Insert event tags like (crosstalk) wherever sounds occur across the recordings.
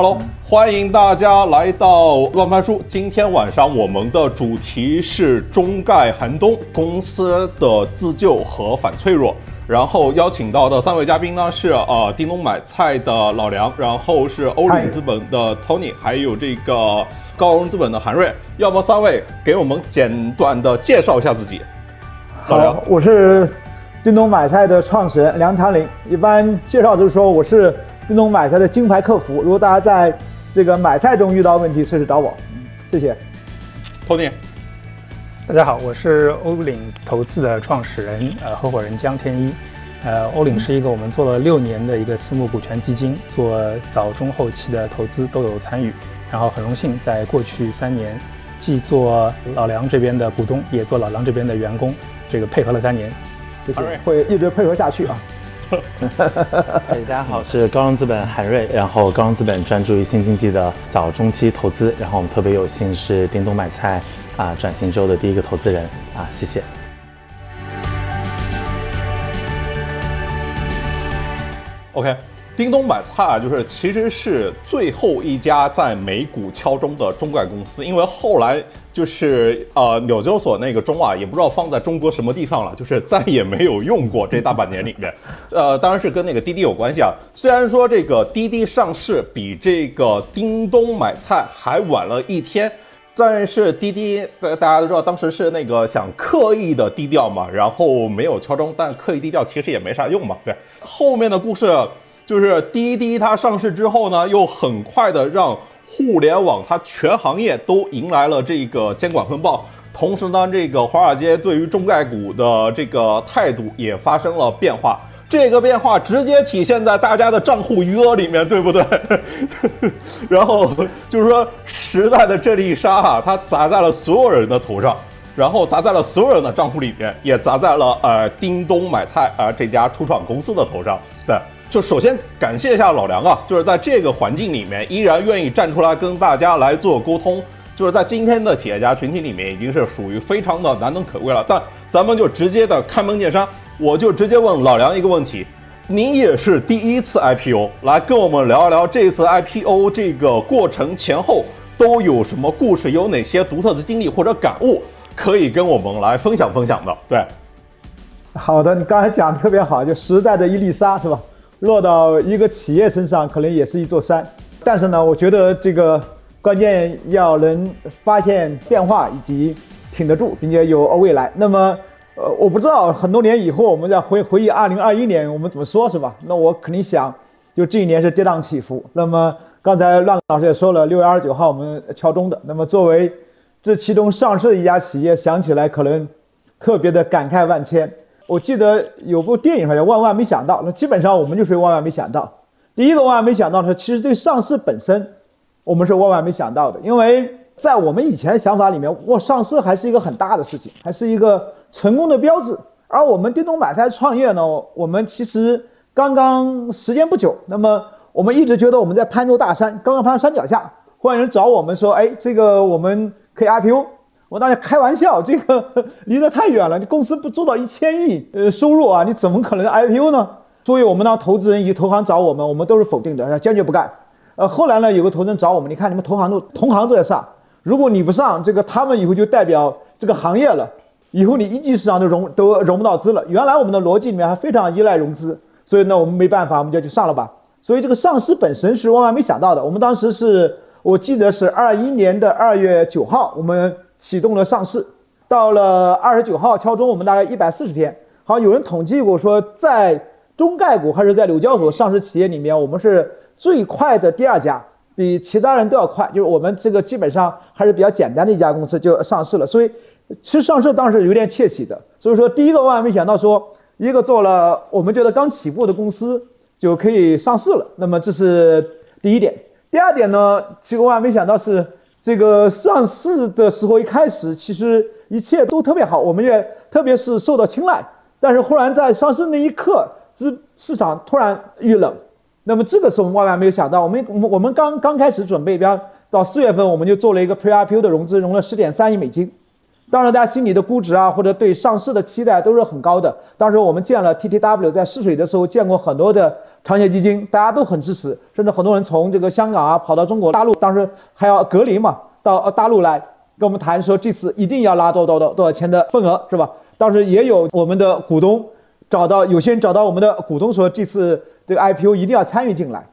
Hello，欢迎大家来到乱翻书。今天晚上我们的主题是中概寒冬公司的自救和反脆弱。然后邀请到的三位嘉宾呢是呃叮咚买菜的老梁，然后是欧领资本的 Tony，还有这个高融资本的韩瑞。要么三位给我们简短的介绍一下自己。好，我是叮咚买菜的创始人梁长林。一般介绍就是说我是。叮咚买菜的金牌客服，如果大家在这个买菜中遇到问题，随时找我。谢谢。托尼，大家好，我是欧领投资的创始人，呃，合伙人江天一。呃，欧领是一个我们做了六年的一个私募股权基金，做早中后期的投资都有参与。然后很荣幸在过去三年，既做老梁这边的股东，也做老梁这边的员工，这个配合了三年。谢谢，会一直配合下去啊。(laughs) 大家好，是高融资本韩瑞，然后高融资本专注于新经济的早中期投资，然后我们特别有幸是叮咚买菜啊转型之后的第一个投资人啊，谢谢。OK。叮咚买菜啊，就是其实是最后一家在美股敲钟的中概公司，因为后来就是呃纽交所那个钟啊，也不知道放在中国什么地方了，就是再也没有用过这大半年里面。呃，当然是跟那个滴滴有关系啊。虽然说这个滴滴上市比这个叮咚买菜还晚了一天，但是滴滴大大家都知道，当时是那个想刻意的低调嘛，然后没有敲钟，但刻意低调其实也没啥用嘛。对，后面的故事。就是滴滴它上市之后呢，又很快的让互联网它全行业都迎来了这个监管风暴，同时呢，这个华尔街对于中概股的这个态度也发生了变化，这个变化直接体现在大家的账户余额里面，对不对？然后就是说时代的这粒沙啊，它砸在了所有人的头上，然后砸在了所有人的账户里面，也砸在了呃叮咚买菜啊这家初创公司的头上，对。就首先感谢一下老梁啊，就是在这个环境里面依然愿意站出来跟大家来做沟通，就是在今天的企业家群体里面已经是属于非常的难能可贵了。但咱们就直接的开门见山，我就直接问老梁一个问题：您也是第一次 IPO，来跟我们聊一聊这次 IPO 这个过程前后都有什么故事，有哪些独特的经历或者感悟可以跟我们来分享分享的？对，好的，你刚才讲的特别好，就时代的一粒沙，是吧？落到一个企业身上，可能也是一座山。但是呢，我觉得这个关键要能发现变化，以及挺得住，并且有未来。那么，呃，我不知道很多年以后，我们再回回忆二零二一年，我们怎么说，是吧？那我肯定想，就这一年是跌宕起伏。那么刚才乱老师也说了，六月二十九号我们敲钟的。那么作为这其中上市的一家企业，想起来可能特别的感慨万千。我记得有部电影好像万万没想到，那基本上我们就是万万没想到。第一个万万没想到的，其实对上市本身，我们是万万没想到的，因为在我们以前想法里面，哇，上市还是一个很大的事情，还是一个成功的标志。而我们叮咚买菜创业呢，我们其实刚刚时间不久，那么我们一直觉得我们在攀座大山，刚刚攀到山脚下，忽然有人找我们说，哎，这个我们可以 IPO。我当时开玩笑，这个 (laughs) 离得太远了。你公司不做到一千亿呃收入啊，你怎么可能 IPO 呢？所以我们当投资人以及投行找我们，我们都是否定的，坚决不干。呃，后来呢，有个投资人找我们，你看你们投行都同行都在上，如果你不上，这个他们以后就代表这个行业了，以后你一级市场都融都融不到资了。原来我们的逻辑里面还非常依赖融资，所以呢，我们没办法，我们就去上了吧。所以这个上市本身是万万没想到的。我们当时是我记得是二一年的二月九号，我们。启动了上市，到了二十九号敲钟，我们大概一百四十天。好，有人统计过说，在中概股还是在纽交所上市企业里面，我们是最快的第二家，比其他人都要快。就是我们这个基本上还是比较简单的一家公司就上市了。所以，其实上市当时有点窃喜的。所以说，第一个万万没想到说，一个做了我们觉得刚起步的公司就可以上市了。那么这是第一点。第二点呢，其实万万没想到是。这个上市的时候，一开始其实一切都特别好，我们也特别是受到青睐。但是忽然在上市那一刻，资市场突然遇冷。那么这个时候我们万万没有想到，我们我们刚刚开始准备，比方到四月份，我们就做了一个 Pre-IPO 的融资，融了十点三亿美金。当时大家心里的估值啊，或者对上市的期待都是很高的。当时我们见了 TTW 在试水的时候，见过很多的长线基金，大家都很支持，甚至很多人从这个香港啊跑到中国大陆，当时还要隔离嘛，到大陆来跟我们谈说这次一定要拉多多多多少钱的份额，是吧？当时也有我们的股东找到，有些人找到我们的股东说这次这个 IPO 一定要参与进来。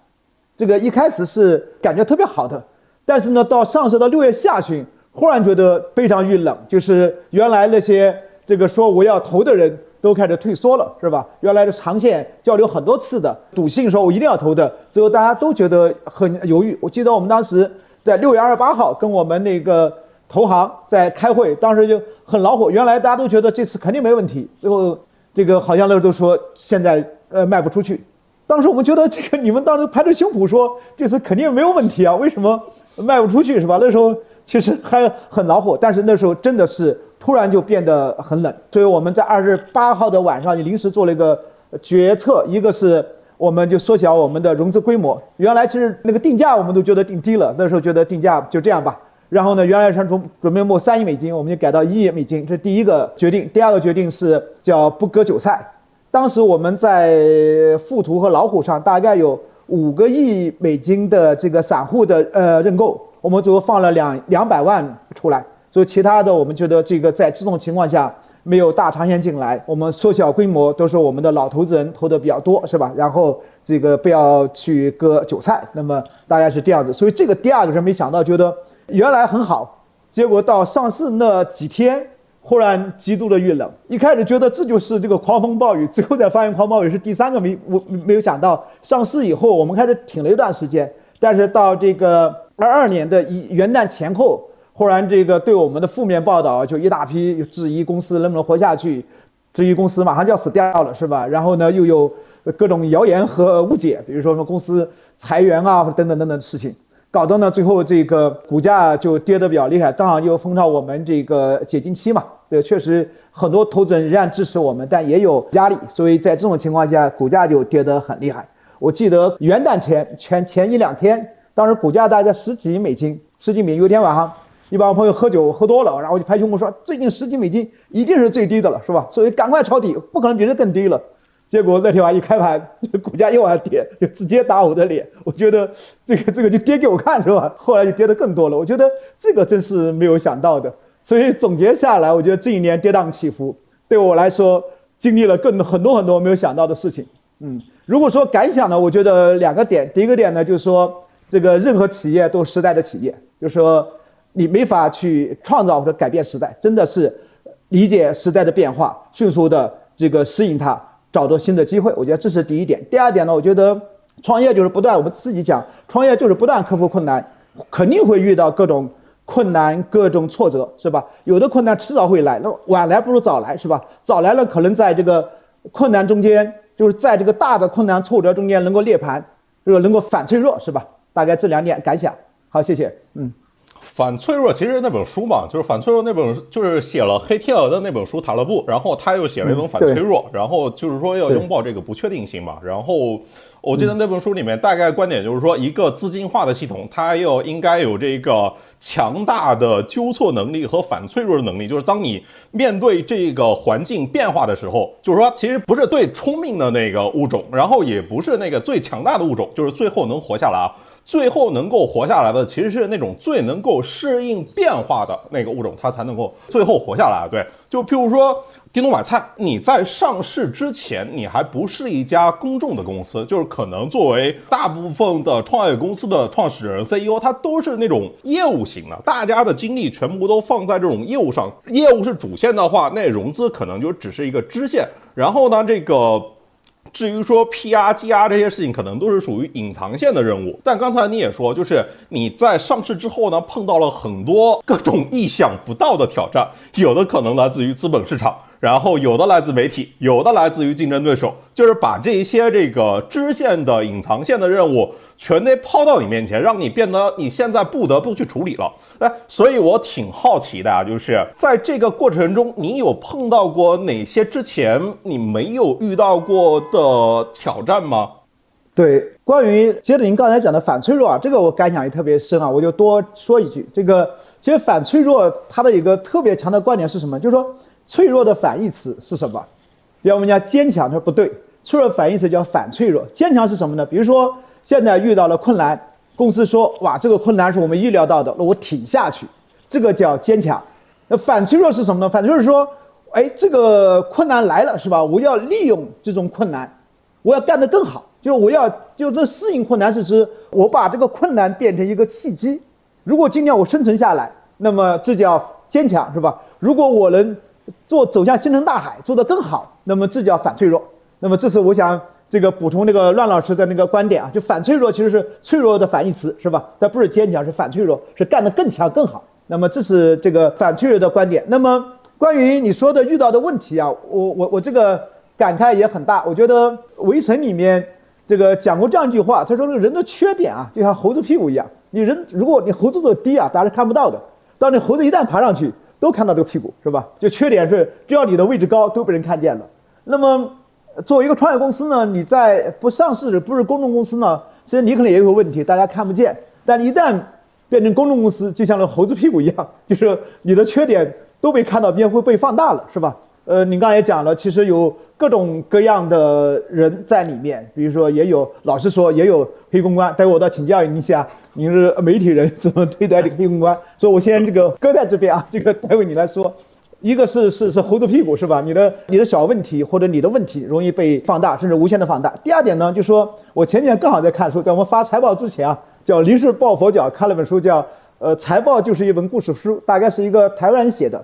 这个一开始是感觉特别好的，但是呢，到上市到六月下旬。忽然觉得非常遇冷，就是原来那些这个说我要投的人都开始退缩了，是吧？原来的长线交流很多次的笃信说我一定要投的，最后大家都觉得很犹豫。我记得我们当时在六月二十八号跟我们那个投行在开会，当时就很恼火。原来大家都觉得这次肯定没问题，最后这个好像那都说现在呃卖不出去。当时我们觉得这个你们当时拍着胸脯说这次肯定没有问题啊，为什么卖不出去是吧？那时候。其实还很恼火，但是那时候真的是突然就变得很冷，所以我们在二十八号的晚上就临时做了一个决策，一个是我们就缩小我们的融资规模，原来其实那个定价我们都觉得定低了，那时候觉得定价就这样吧，然后呢，原来是从准备募三亿美金，我们就改到一亿美金，这是第一个决定，第二个决定是叫不割韭菜，当时我们在富途和老虎上大概有五个亿美金的这个散户的呃认购。我们最后放了两两百万出来，所以其他的我们觉得这个在这种情况下没有大长线进来，我们缩小规模，都是我们的老投资人投的比较多，是吧？然后这个不要去割韭菜，那么大概是这样子。所以这个第二个是没想到，觉得原来很好，结果到上市那几天忽然极度的遇冷。一开始觉得这就是这个狂风暴雨，最后再发现狂暴雨是第三个没我没有想到。上市以后我们开始挺了一段时间，但是到这个。二二年的一元旦前后，忽然这个对我们的负面报道就一大批质疑公司能不能活下去，质疑公司马上就要死掉了，是吧？然后呢，又有各种谣言和误解，比如说什么公司裁员啊，或者等等等等的事情，搞得呢最后这个股价就跌得比较厉害。刚好又逢到我们这个解禁期嘛，对，确实很多投资人仍然支持我们，但也有压力，所以在这种情况下，股价就跌得很厉害。我记得元旦前前前一两天。当时股价大概在十几美金，十几美金。有一天晚上，一帮朋友喝酒喝多了，然后就拍胸脯说：“最近十几美金一定是最低的了，是吧？所以赶快抄底，不可能比这更低了。”结果那天晚上一开盘，(laughs) 股价又往下跌，就直接打我的脸。我觉得这个这个就跌给我看，是吧？后来就跌得更多了。我觉得这个真是没有想到的。所以总结下来，我觉得这一年跌宕起伏，对我来说经历了更很多很多没有想到的事情。嗯，如果说感想呢，我觉得两个点。第一个点呢，就是说。这个任何企业都是时代的企业，就是说你没法去创造或者改变时代，真的是理解时代的变化，迅速的这个适应它，找到新的机会。我觉得这是第一点。第二点呢，我觉得创业就是不断，我们自己讲，创业就是不断克服困难，肯定会遇到各种困难、各种挫折，是吧？有的困难迟早会来，那晚来不如早来，是吧？早来了，可能在这个困难中间，就是在这个大的困难挫折中间能够涅盘，这个能够反脆弱，是吧？大概这两点感想，好，谢谢。嗯，反脆弱其实那本书嘛，就是反脆弱那本，就是写了黑天鹅的那本书塔勒布，然后他又写了一本反脆弱，然后就是说要拥抱这个不确定性嘛。然后我记得那本书里面大概观点就是说，一个资金化的系统，它要应该有这个强大的纠错能力和反脆弱的能力。就是当你面对这个环境变化的时候，就是说其实不是最聪明的那个物种，然后也不是那个最强大的物种，就是最后能活下来啊。最后能够活下来的，其实是那种最能够适应变化的那个物种，它才能够最后活下来。对，就譬如说叮咚买菜，你在上市之前，你还不是一家公众的公司，就是可能作为大部分的创业公司的创始人 CEO，他都是那种业务型的，大家的精力全部都放在这种业务上，业务是主线的话，那融资可能就只是一个支线。然后呢，这个。至于说 PR、GR 这些事情，可能都是属于隐藏线的任务。但刚才你也说，就是你在上市之后呢，碰到了很多各种意想不到的挑战，有的可能来自于资本市场。然后有的来自媒体，有的来自于竞争对手，就是把这些这个支线的隐藏线的任务全得抛到你面前，让你变得你现在不得不去处理了。哎，所以我挺好奇的啊，就是在这个过程中，你有碰到过哪些之前你没有遇到过的挑战吗？对，关于接着您刚才讲的反脆弱啊，这个我感想也特别深啊，我就多说一句，这个其实反脆弱它的一个特别强的观点是什么？就是说脆弱的反义词是什么？比如我们讲坚强，它不对，脆弱反义词叫反脆弱。坚强是什么呢？比如说现在遇到了困难，公司说哇，这个困难是我们预料到的，那我挺下去，这个叫坚强。那反脆弱是什么呢？反脆弱是说，哎，这个困难来了是吧？我要利用这种困难，我要干得更好。就是我要就这适应困难是指我把这个困难变成一个契机。如果今天我生存下来，那么这叫坚强，是吧？如果我能做走向星辰大海，做得更好，那么这叫反脆弱。那么这是我想这个补充那个乱老师的那个观点啊，就反脆弱其实是脆弱的反义词，是吧？它不是坚强，是反脆弱，是干得更强更好。那么这是这个反脆弱的观点。那么关于你说的遇到的问题啊，我我我这个感慨也很大。我觉得围城里面。这个讲过这样一句话，他说：“这个人的缺点啊，就像猴子屁股一样。你人如果你猴子走低啊，大家是看不到的；当你猴子一旦爬上去，都看到这个屁股，是吧？就缺点是，只要你的位置高，都被人看见了。那么，作为一个创业公司呢，你在不上市、不是公众公司呢，其实你可能也有个问题，大家看不见。但一旦变成公众公司，就像那猴子屁股一样，就是你的缺点都被看到，并会被放大了，是吧？呃，您刚才也讲了，其实有。”各种各样的人在里面，比如说也有，老实说也有黑公关。待会我倒请教您一下，您是媒体人，怎么对待这个黑公关？所以我先这个搁在这边啊，这个待会你来说。一个是是是猴子屁股是吧？你的你的小问题或者你的问题容易被放大，甚至无限的放大。第二点呢，就说我前几天刚好在看书，在我们发财报之前啊，叫临时抱佛脚看了本书，叫呃财报就是一本故事书，大概是一个台湾人写的。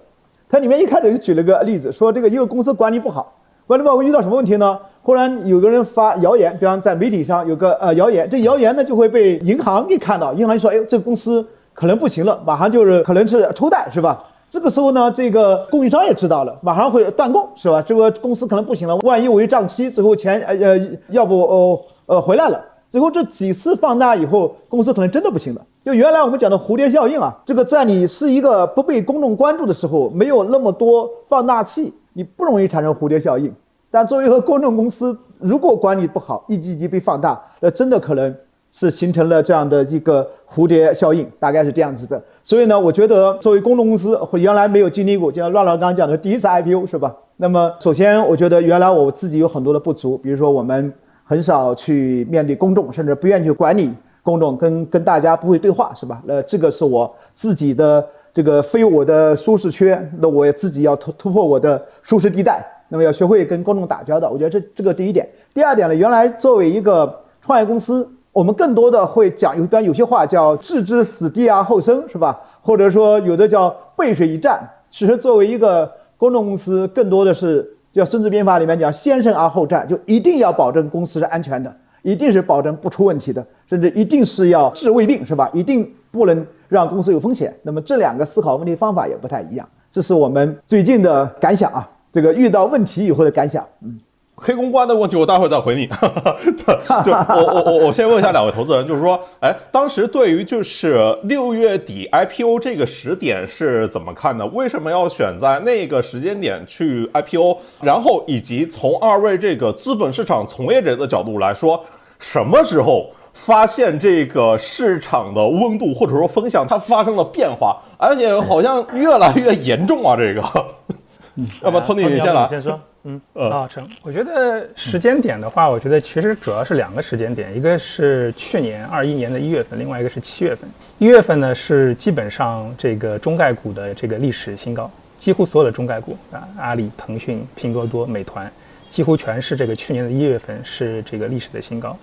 它里面一开始就举了个例子，说这个一个公司管理不好。管理不好会遇到什么问题呢？忽然有个人发谣言，比方在媒体上有个呃谣言，这谣言呢就会被银行给看到，银行就说：“哎，这个公司可能不行了，马上就是可能是抽贷，是吧？”这个时候呢，这个供应商也知道了，马上会断供，是吧？这个公司可能不行了，万一违账期，最后钱呃呃要不哦呃回来了，最后这几次放大以后，公司可能真的不行了。就原来我们讲的蝴蝶效应啊，这个在你是一个不被公众关注的时候，没有那么多放大器。你不容易产生蝴蝶效应，但作为一个公众公司，如果管理不好，一级级被放大，那真的可能是形成了这样的一个蝴蝶效应，大概是这样子的。所以呢，我觉得作为公众公司，原来没有经历过，就像乱乱刚刚讲的第一次 IPO 是吧？那么首先，我觉得原来我自己有很多的不足，比如说我们很少去面对公众，甚至不愿意去管理公众，跟跟大家不会对话是吧？那这个是我自己的。这个非我的舒适圈，那我也自己要突突破我的舒适地带，那么要学会跟公众打交道。我觉得这这个第一点。第二点呢，原来作为一个创业公司，我们更多的会讲，有比方有些话叫置之死地而后生，是吧？或者说有的叫背水一战。其实作为一个公众公司，更多的是叫《孙子兵法》里面讲先胜而后战，就一定要保证公司是安全的，一定是保证不出问题的，甚至一定是要治未病，是吧？一定不能。让公司有风险，那么这两个思考问题方法也不太一样，这是我们最近的感想啊。这个遇到问题以后的感想，嗯，黑公关的问题我待会儿再回你。(laughs) 就我我我我先问一下两位投资人，就是说，哎，当时对于就是六月底 IPO 这个时点是怎么看的？为什么要选在那个时间点去 IPO？然后以及从二位这个资本市场从业者的角度来说，什么时候？发现这个市场的温度或者说风向它发生了变化，而且好像越来越严重啊！这个，(laughs) 要么托尼你先来，先说，嗯，啊，成，我觉得时间点的话，我觉得其实主要是两个时间点，一个是去年二一年的一月份，另外一个是七月份。一月份呢是基本上这个中概股的这个历史新高，几乎所有的中概股啊，阿里、腾讯、拼多多、美团，几乎全是这个去年的一月份是这个历史的新高。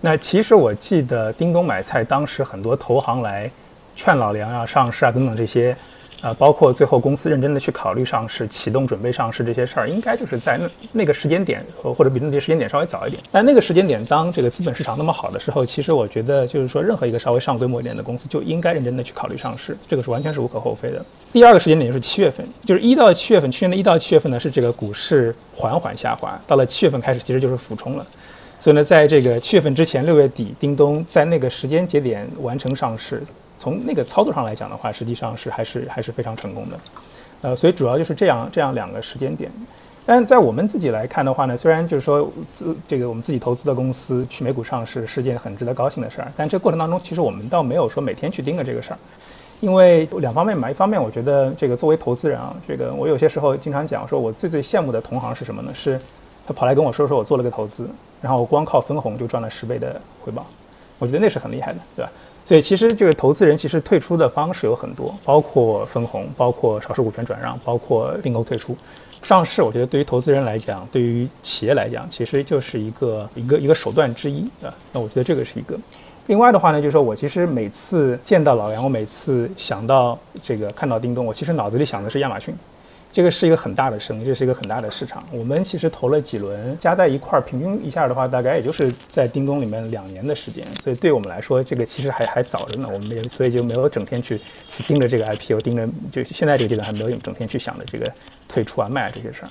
那其实我记得叮咚买菜当时很多投行来劝老梁要上市啊等等这些，呃，包括最后公司认真的去考虑上市、启动准备上市这些事儿，应该就是在那那个时间点，或者比那些时间点稍微早一点。但那个时间点，当这个资本市场那么好的时候，其实我觉得就是说，任何一个稍微上规模一点的公司就应该认真的去考虑上市，这个是完全是无可厚非的。第二个时间点就是七月份，就是一到七月份，去年的一到七月份呢是这个股市缓缓下滑，到了七月份开始其实就是俯冲了。所以呢，在这个七月份之前，六月底，叮咚在那个时间节点完成上市，从那个操作上来讲的话，实际上是还是还是非常成功的。呃，所以主要就是这样这样两个时间点。但是在我们自己来看的话呢，虽然就是说自这个我们自己投资的公司去美股上市是件很值得高兴的事儿，但这过程当中其实我们倒没有说每天去盯着这个事儿，因为两方面嘛，一方面我觉得这个作为投资人啊，这个我有些时候经常讲说，我最最羡慕的同行是什么呢？是他跑来跟我说说我做了个投资，然后我光靠分红就赚了十倍的回报，我觉得那是很厉害的，对吧？所以其实这个投资人其实退出的方式有很多，包括分红，包括少数股权转让，包括并购退出。上市，我觉得对于投资人来讲，对于企业来讲，其实就是一个一个一个手段之一啊。那我觉得这个是一个。另外的话呢，就是说我其实每次见到老杨，我每次想到这个看到叮咚，我其实脑子里想的是亚马逊。这个是一个很大的生意，这是一个很大的市场。我们其实投了几轮，加在一块儿，平均一下的话，大概也就是在叮咚里面两年的时间。所以对我们来说，这个其实还还早着呢。我们也所以就没有整天去去盯着这个 IPO，盯着就现在这个阶段还没有整天去想着这个退出啊卖啊这些事儿。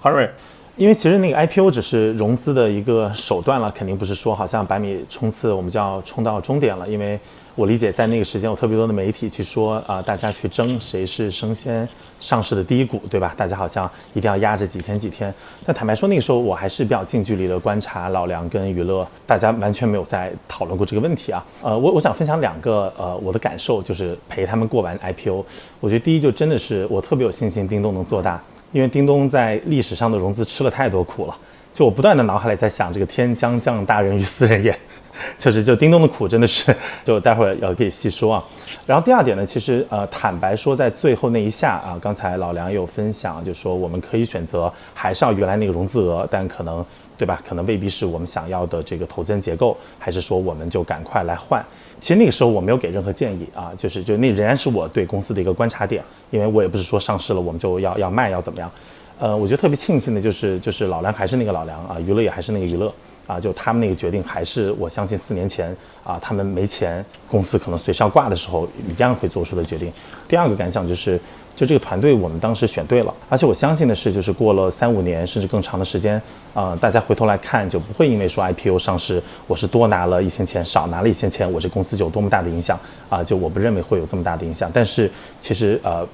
韩瑞，因为其实那个 IPO 只是融资的一个手段了，肯定不是说好像百米冲刺我们就要冲到终点了，因为。我理解，在那个时间有特别多的媒体去说啊，大家去争谁是生鲜上市的第一股，对吧？大家好像一定要压着几天几天。但坦白说，那个时候我还是比较近距离的观察老梁跟娱乐，大家完全没有在讨论过这个问题啊。呃，我我想分享两个呃我的感受，就是陪他们过完 IPO。我觉得第一就真的是我特别有信心叮咚能做大，因为叮咚在历史上的融资吃了太多苦了。就我不断的脑海里在想，这个天将降大任于斯人也。(laughs) 确实，就叮咚的苦真的是，就待会儿要可以细说啊。然后第二点呢，其实呃，坦白说，在最后那一下啊，刚才老梁有分享，就说我们可以选择还是要原来那个融资额，但可能对吧？可能未必是我们想要的这个投资人结构，还是说我们就赶快来换？其实那个时候我没有给任何建议啊，就是就那仍然是我对公司的一个观察点，因为我也不是说上市了我们就要要卖要怎么样。呃，我觉得特别庆幸的就是就是老梁还是那个老梁啊，娱乐也还是那个娱乐。啊，就他们那个决定，还是我相信四年前啊，他们没钱，公司可能随时要挂的时候，一样会做出的决定。第二个感想就是，就这个团队，我们当时选对了。而且我相信的是，就是过了三五年甚至更长的时间，啊，大家回头来看，就不会因为说 IPO 上市，我是多拿了一千钱，少拿了一千钱，我这公司就有多么大的影响啊？就我不认为会有这么大的影响。但是其实呃，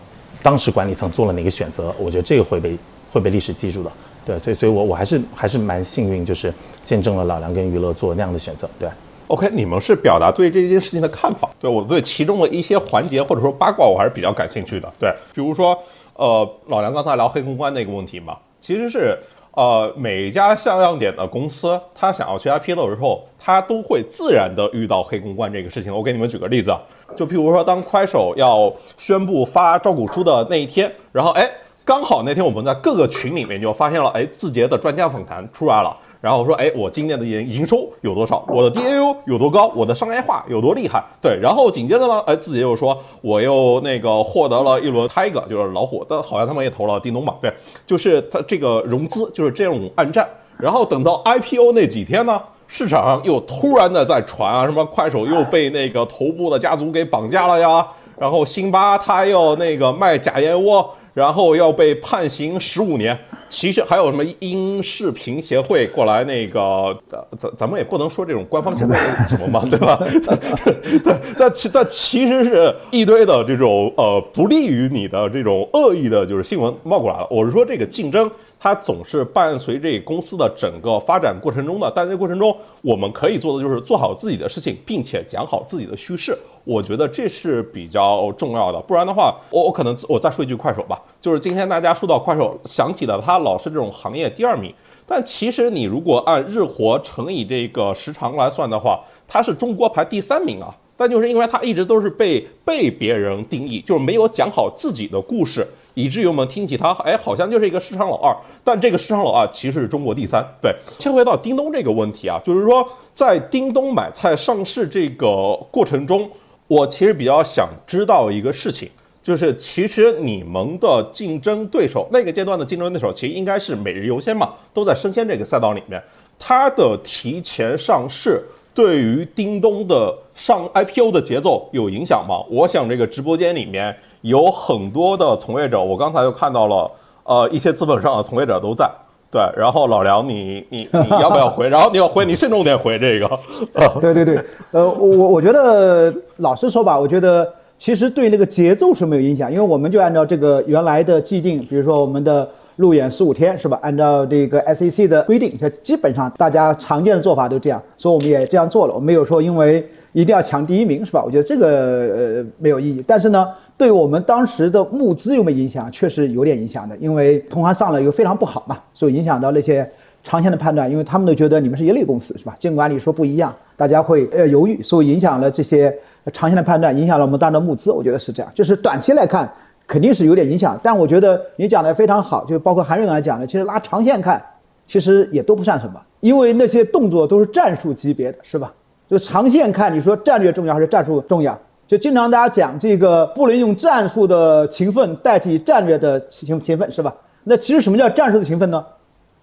当时管理层做了哪个选择，我觉得这个会被会被历史记住的。对，所以，所以我我还是还是蛮幸运，就是见证了老梁跟娱乐做那样的选择。对，OK，你们是表达对这件事情的看法。对我对其中的一些环节或者说八卦，我还是比较感兴趣的。对，比如说，呃，老梁刚才聊黑公关那个问题嘛，其实是，呃，每一家像样点的公司，他想要去 IPO 的时候，他都会自然的遇到黑公关这个事情。我给你们举个例子，就譬如说，当快手要宣布发招股书的那一天，然后，哎。刚好那天我们在各个群里面就发现了，哎，字节的专家访谈出来了，然后说，哎，我今年的营营收有多少？我的 DAU 有多高？我的商业化有多厉害？对，然后紧接着呢，哎，字节又说，我又那个获得了一轮 Tiger，就是老虎，但好像他们也投了叮咚吧？对，就是他这个融资就是这种暗战。然后等到 IPO 那几天呢，市场上又突然的在传啊，什么快手又被那个头部的家族给绑架了呀，然后辛巴他又那个卖假燕窝。然后要被判刑十五年，其实还有什么音视频协会过来那个，咱咱们也不能说这种官方协会什么嘛，(laughs) 对吧？(laughs) 对，但其但其实是一堆的这种呃不利于你的这种恶意的，就是新闻冒过来了。我是说这个竞争。它总是伴随这公司的整个发展过程中的，但这过程中我们可以做的就是做好自己的事情，并且讲好自己的叙事。我觉得这是比较重要的。不然的话，我我可能我再说一句快手吧，就是今天大家说到快手，想起了它老是这种行业第二名，但其实你如果按日活乘以这个时长来算的话，它是中国排第三名啊。但就是因为它一直都是被被别人定义，就是没有讲好自己的故事。以至于我们听起它，哎，好像就是一个市场老二，但这个市场老二其实是中国第三。对，切回到叮咚这个问题啊，就是说在叮咚买菜上市这个过程中，我其实比较想知道一个事情，就是其实你们的竞争对手那个阶段的竞争对手，其实应该是每日优先嘛，都在生鲜这个赛道里面，它的提前上市。对于叮咚的上 IPO 的节奏有影响吗？我想这个直播间里面有很多的从业者，我刚才又看到了，呃，一些资本上的从业者都在。对，然后老梁，你你你要不要回？(laughs) 然后你要回，你慎重点回这个。(laughs) 对对对，呃，我我觉得老实说吧，我觉得其实对那个节奏是没有影响，因为我们就按照这个原来的既定，比如说我们的。路演十五天是吧？按照这个 SEC 的规定，这基本上大家常见的做法都这样，所以我们也这样做了。我没有说因为一定要抢第一名是吧？我觉得这个呃没有意义。但是呢，对我们当时的募资有没有影响？确实有点影响的，因为同行上了又非常不好嘛，所以影响到那些长线的判断，因为他们都觉得你们是一类公司是吧？监管你说不一样，大家会呃犹豫，所以影响了这些长线的判断，影响了我们当时的募资。我觉得是这样，就是短期来看。肯定是有点影响，但我觉得你讲的非常好，就包括韩瑞刚才讲的，其实拉长线看，其实也都不算什么，因为那些动作都是战术级别的，是吧？就长线看，你说战略重要还是战术重要？就经常大家讲这个不能用战术的勤奋代替战略的勤勤奋，是吧？那其实什么叫战术的勤奋呢？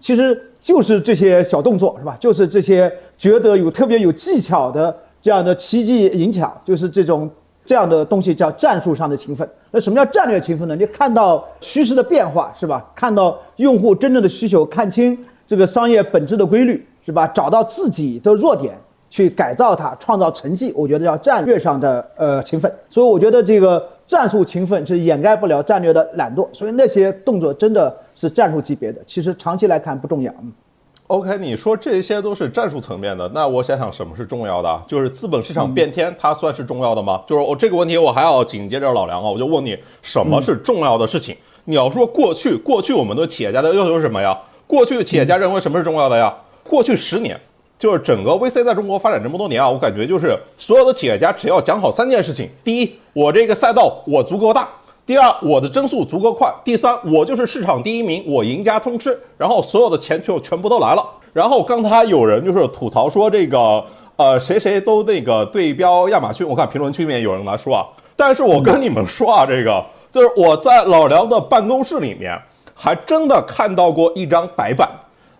其实就是这些小动作，是吧？就是这些觉得有特别有技巧的这样的奇技淫巧，就是这种。这样的东西叫战术上的勤奋。那什么叫战略勤奋呢？你看到趋势的变化是吧？看到用户真正的需求，看清这个商业本质的规律是吧？找到自己的弱点去改造它，创造成绩。我觉得叫战略上的呃勤奋。所以我觉得这个战术勤奋是掩盖不了战略的懒惰。所以那些动作真的是战术级别的，其实长期来看不重要。OK，你说这些都是战术层面的，那我想想什么是重要的？就是资本市场变天，它算是重要的吗？就是我这个问题，我还要紧接着老梁啊，我就问你，什么是重要的事情？你要说过去，过去我们的企业家的要求是什么呀？过去的企业家认为什么是重要的呀？过去十年，就是整个 VC 在中国发展这么多年啊，我感觉就是所有的企业家只要讲好三件事情：第一，我这个赛道我足够大。第二，我的增速足够快。第三，我就是市场第一名，我赢家通吃，然后所有的钱就全部都来了。然后刚才有人就是吐槽说这个，呃，谁谁都那个对标亚马逊。我看评论区里面有人来说啊，但是我跟你们说啊，这个就是我在老梁的办公室里面还真的看到过一张白板，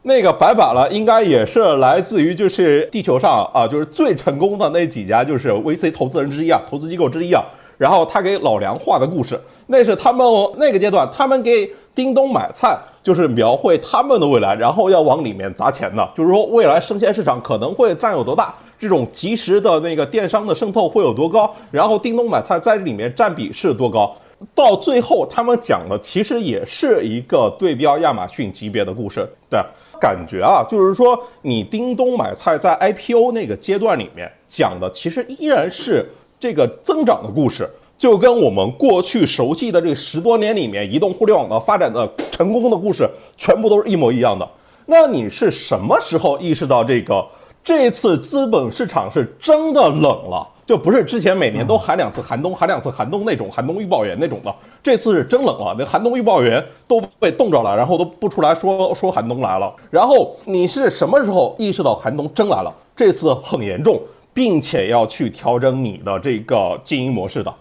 那个白板了，应该也是来自于就是地球上啊，就是最成功的那几家就是 VC 投资人之一啊，投资机构之一啊。然后他给老梁画的故事，那是他们那个阶段，他们给叮咚买菜，就是描绘他们的未来，然后要往里面砸钱的，就是说未来生鲜市场可能会占有多大，这种即时的那个电商的渗透会有多高，然后叮咚买菜在里面占比是多高，到最后他们讲的其实也是一个对标亚马逊级别的故事，对，感觉啊，就是说你叮咚买菜在 IPO 那个阶段里面讲的，其实依然是。这个增长的故事，就跟我们过去熟悉的这十多年里面移动互联网的发展的成功的故事，全部都是一模一样的。那你是什么时候意识到这个这次资本市场是真的冷了？(laughs) 就不是之前每年都喊两次寒冬，喊两次寒冬那种寒冬预报员那种的，这次是真冷了。那寒冬预报员都被冻着了，然后都不出来说说寒冬来了。然后你是什么时候意识到寒冬真来了？这次很严重。并且要去调整你的这个经营模式的，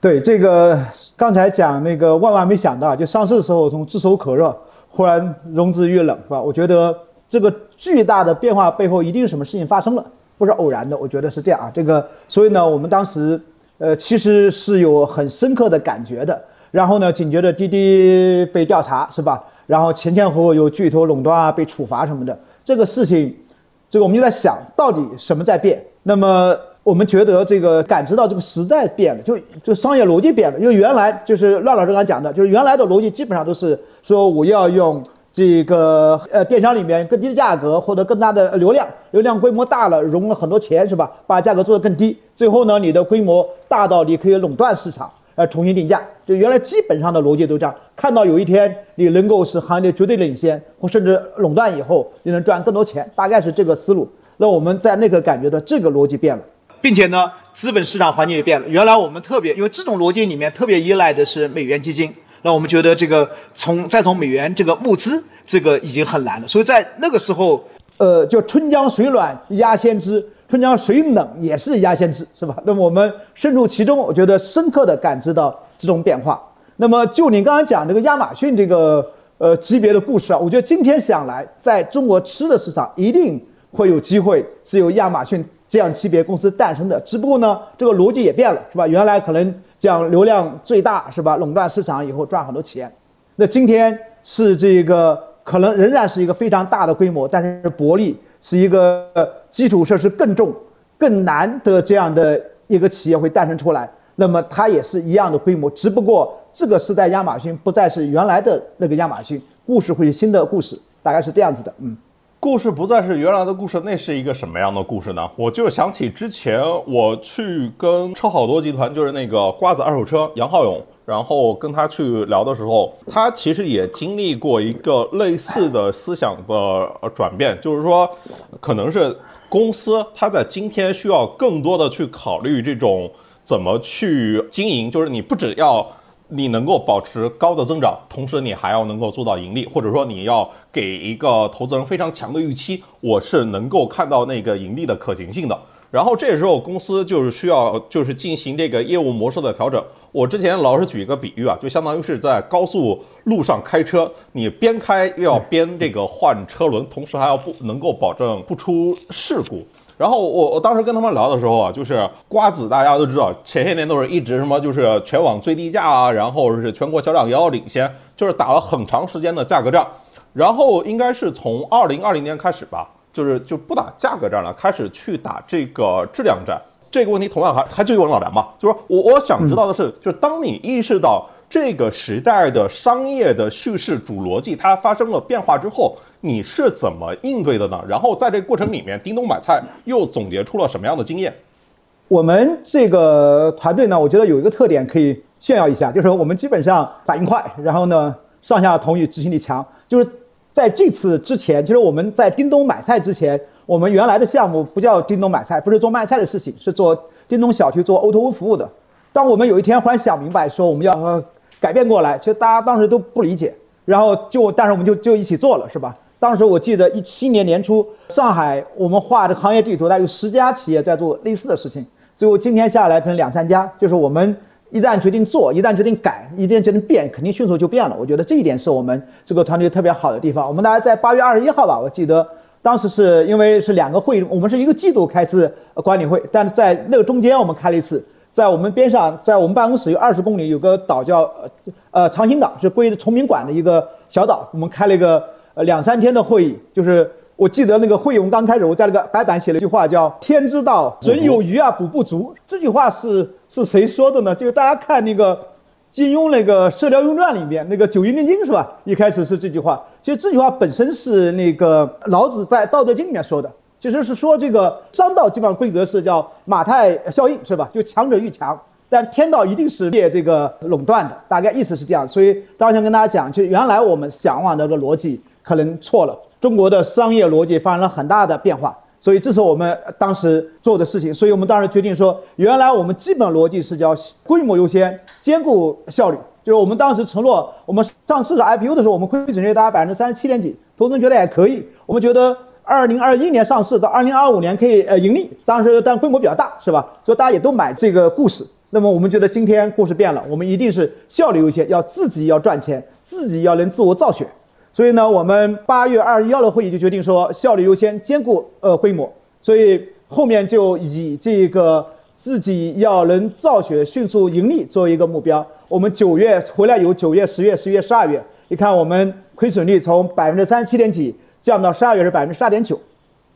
对这个刚才讲那个万万没想到，就上市的时候从炙手可热，忽然融资遇冷，是吧？我觉得这个巨大的变化背后一定是什么事情发生了，不是偶然的。我觉得是这样啊。这个所以呢，我们当时呃其实是有很深刻的感觉的。然后呢，紧接着滴滴被调查，是吧？然后前前后后有巨头垄断啊，被处罚什么的，这个事情。这个我们就在想到底什么在变？那么我们觉得这个感知到这个时代变了，就就商业逻辑变了。因为原来就是赖老师刚才讲的，就是原来的逻辑基本上都是说我要用这个呃电商里面更低的价格获得更大的流量，流量规模大了融了很多钱是吧？把价格做得更低，最后呢你的规模大到你可以垄断市场。呃，重新定价，就原来基本上的逻辑都这样。看到有一天你能够是行业绝对领先，或甚至垄断以后，你能赚更多钱，大概是这个思路。那我们在那个感觉到这个逻辑变了，并且呢，资本市场环境也变了。原来我们特别，因为这种逻辑里面特别依赖的是美元基金，那我们觉得这个从再从美元这个募资，这个已经很难了。所以在那个时候，呃，叫春江水暖鸭先知。春江水冷也是鸭先知，是吧？那么我们深入其中，我觉得深刻的感知到这种变化。那么就你刚刚讲这个亚马逊这个呃级别的故事啊，我觉得今天想来，在中国吃的市场一定会有机会是由亚马逊这样级别公司诞生的。只不过呢，这个逻辑也变了，是吧？原来可能讲流量最大，是吧？垄断市场以后赚很多钱。那今天是这个可能仍然是一个非常大的规模，但是薄利。是一个基础设施更重、更难的这样的一个企业会诞生出来，那么它也是一样的规模，只不过这个时代亚马逊不再是原来的那个亚马逊，故事会是新的故事，大概是这样子的。嗯，故事不再是原来的故事，那是一个什么样的故事呢？我就想起之前我去跟车好多集团，就是那个瓜子二手车杨浩勇，然后跟他去聊的时候，他其实也经历过一个类似的思想的转变，就是说，可能是公司它在今天需要更多的去考虑这种怎么去经营，就是你不只要。你能够保持高的增长，同时你还要能够做到盈利，或者说你要给一个投资人非常强的预期，我是能够看到那个盈利的可行性的。然后这时候公司就是需要就是进行这个业务模式的调整。我之前老是举一个比喻啊，就相当于是在高速路上开车，你边开又要边这个换车轮，同时还要不能够保证不出事故。然后我我当时跟他们聊的时候啊，就是瓜子，大家都知道，前些年都是一直什么就是全网最低价啊，然后是全国销量遥遥领先，就是打了很长时间的价格战。然后应该是从二零二零年开始吧，就是就不打价格战了，开始去打这个质量战。这个问题同样还还就问老梁吧，就是我我想知道的是，就是当你意识到。这个时代的商业的叙事主逻辑，它发生了变化之后，你是怎么应对的呢？然后在这个过程里面，叮咚买菜又总结出了什么样的经验？我们这个团队呢，我觉得有一个特点可以炫耀一下，就是我们基本上反应快，然后呢上下同意，执行力强。就是在这次之前，就是我们在叮咚买菜之前，我们原来的项目不叫叮咚买菜，不是做卖菜的事情，是做叮咚小区做 O2O 服务的。当我们有一天忽然想明白，说我们要改变过来，其实大家当时都不理解，然后就，但是我们就就一起做了，是吧？当时我记得一七年年初，上海我们画的行业地图，大概有十家企业在做类似的事情，最后今天下来可能两三家，就是我们一旦决定做，一旦决定改，一旦决定变，肯定迅速就变了。我觉得这一点是我们这个团队特别好的地方。我们大家在八月二十一号吧，我记得当时是因为是两个会，我们是一个季度开次管理会，但是在那个中间我们开了一次。在我们边上，在我们办公室有二十公里有个岛叫呃呃长兴岛，是归崇明馆的一个小岛。我们开了一个呃两三天的会议，就是我记得那个会议我们刚开始，我在那个白板写了一句话，叫“天之道，损有余而补不足”。这句话是是谁说的呢？就是大家看那个金庸那个《射雕英雄传》里面那个九阴真经是吧？一开始是这句话，其实这句话本身是那个老子在《道德经》里面说的。其实是说这个商道基本上规则是叫马太效应，是吧？就强者愈强，但天道一定是列这个垄断的，大概意思是这样。所以当时跟大家讲，就原来我们向往的这个逻辑可能错了，中国的商业逻辑发生了很大的变化，所以这是我们当时做的事情。所以我们当时决定说，原来我们基本逻辑是叫规模优先，兼顾效率。就是我们当时承诺，我们上市的 IPO 的时候，我们亏损率大概百分之三十七点几，投资人觉得也可以，我们觉得。二零二一年上市到二零二五年可以呃盈利，当时但规模比较大是吧？所以大家也都买这个故事。那么我们觉得今天故事变了，我们一定是效率优先，要自己要赚钱，自己要能自我造血。所以呢，我们八月二十一号的会议就决定说效率优先，兼顾呃规模。所以后面就以这个自己要能造血、迅速盈利作为一个目标。我们九月回来有九月、十月、十一月、十二月，你看我们亏损率从百分之三十七点几。降到十二月是百分之十二点九，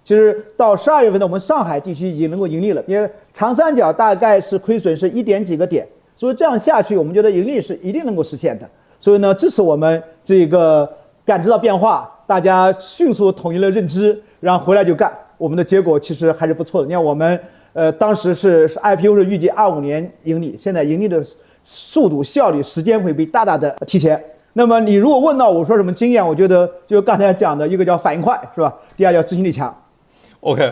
其实到十二月份呢，我们上海地区已经能够盈利了，因为长三角大概是亏损是一点几个点，所以这样下去，我们觉得盈利是一定能够实现的。所以呢，这是我们这个感知到变化，大家迅速统一了认知，然后回来就干，我们的结果其实还是不错的。你看我们呃当时是 IPO 是预计二五年盈利，现在盈利的速度、效率、时间会被大大的提前。那么你如果问到我说什么经验，我觉得就刚才讲的一个叫反应快，是吧？第二叫执行力强。OK，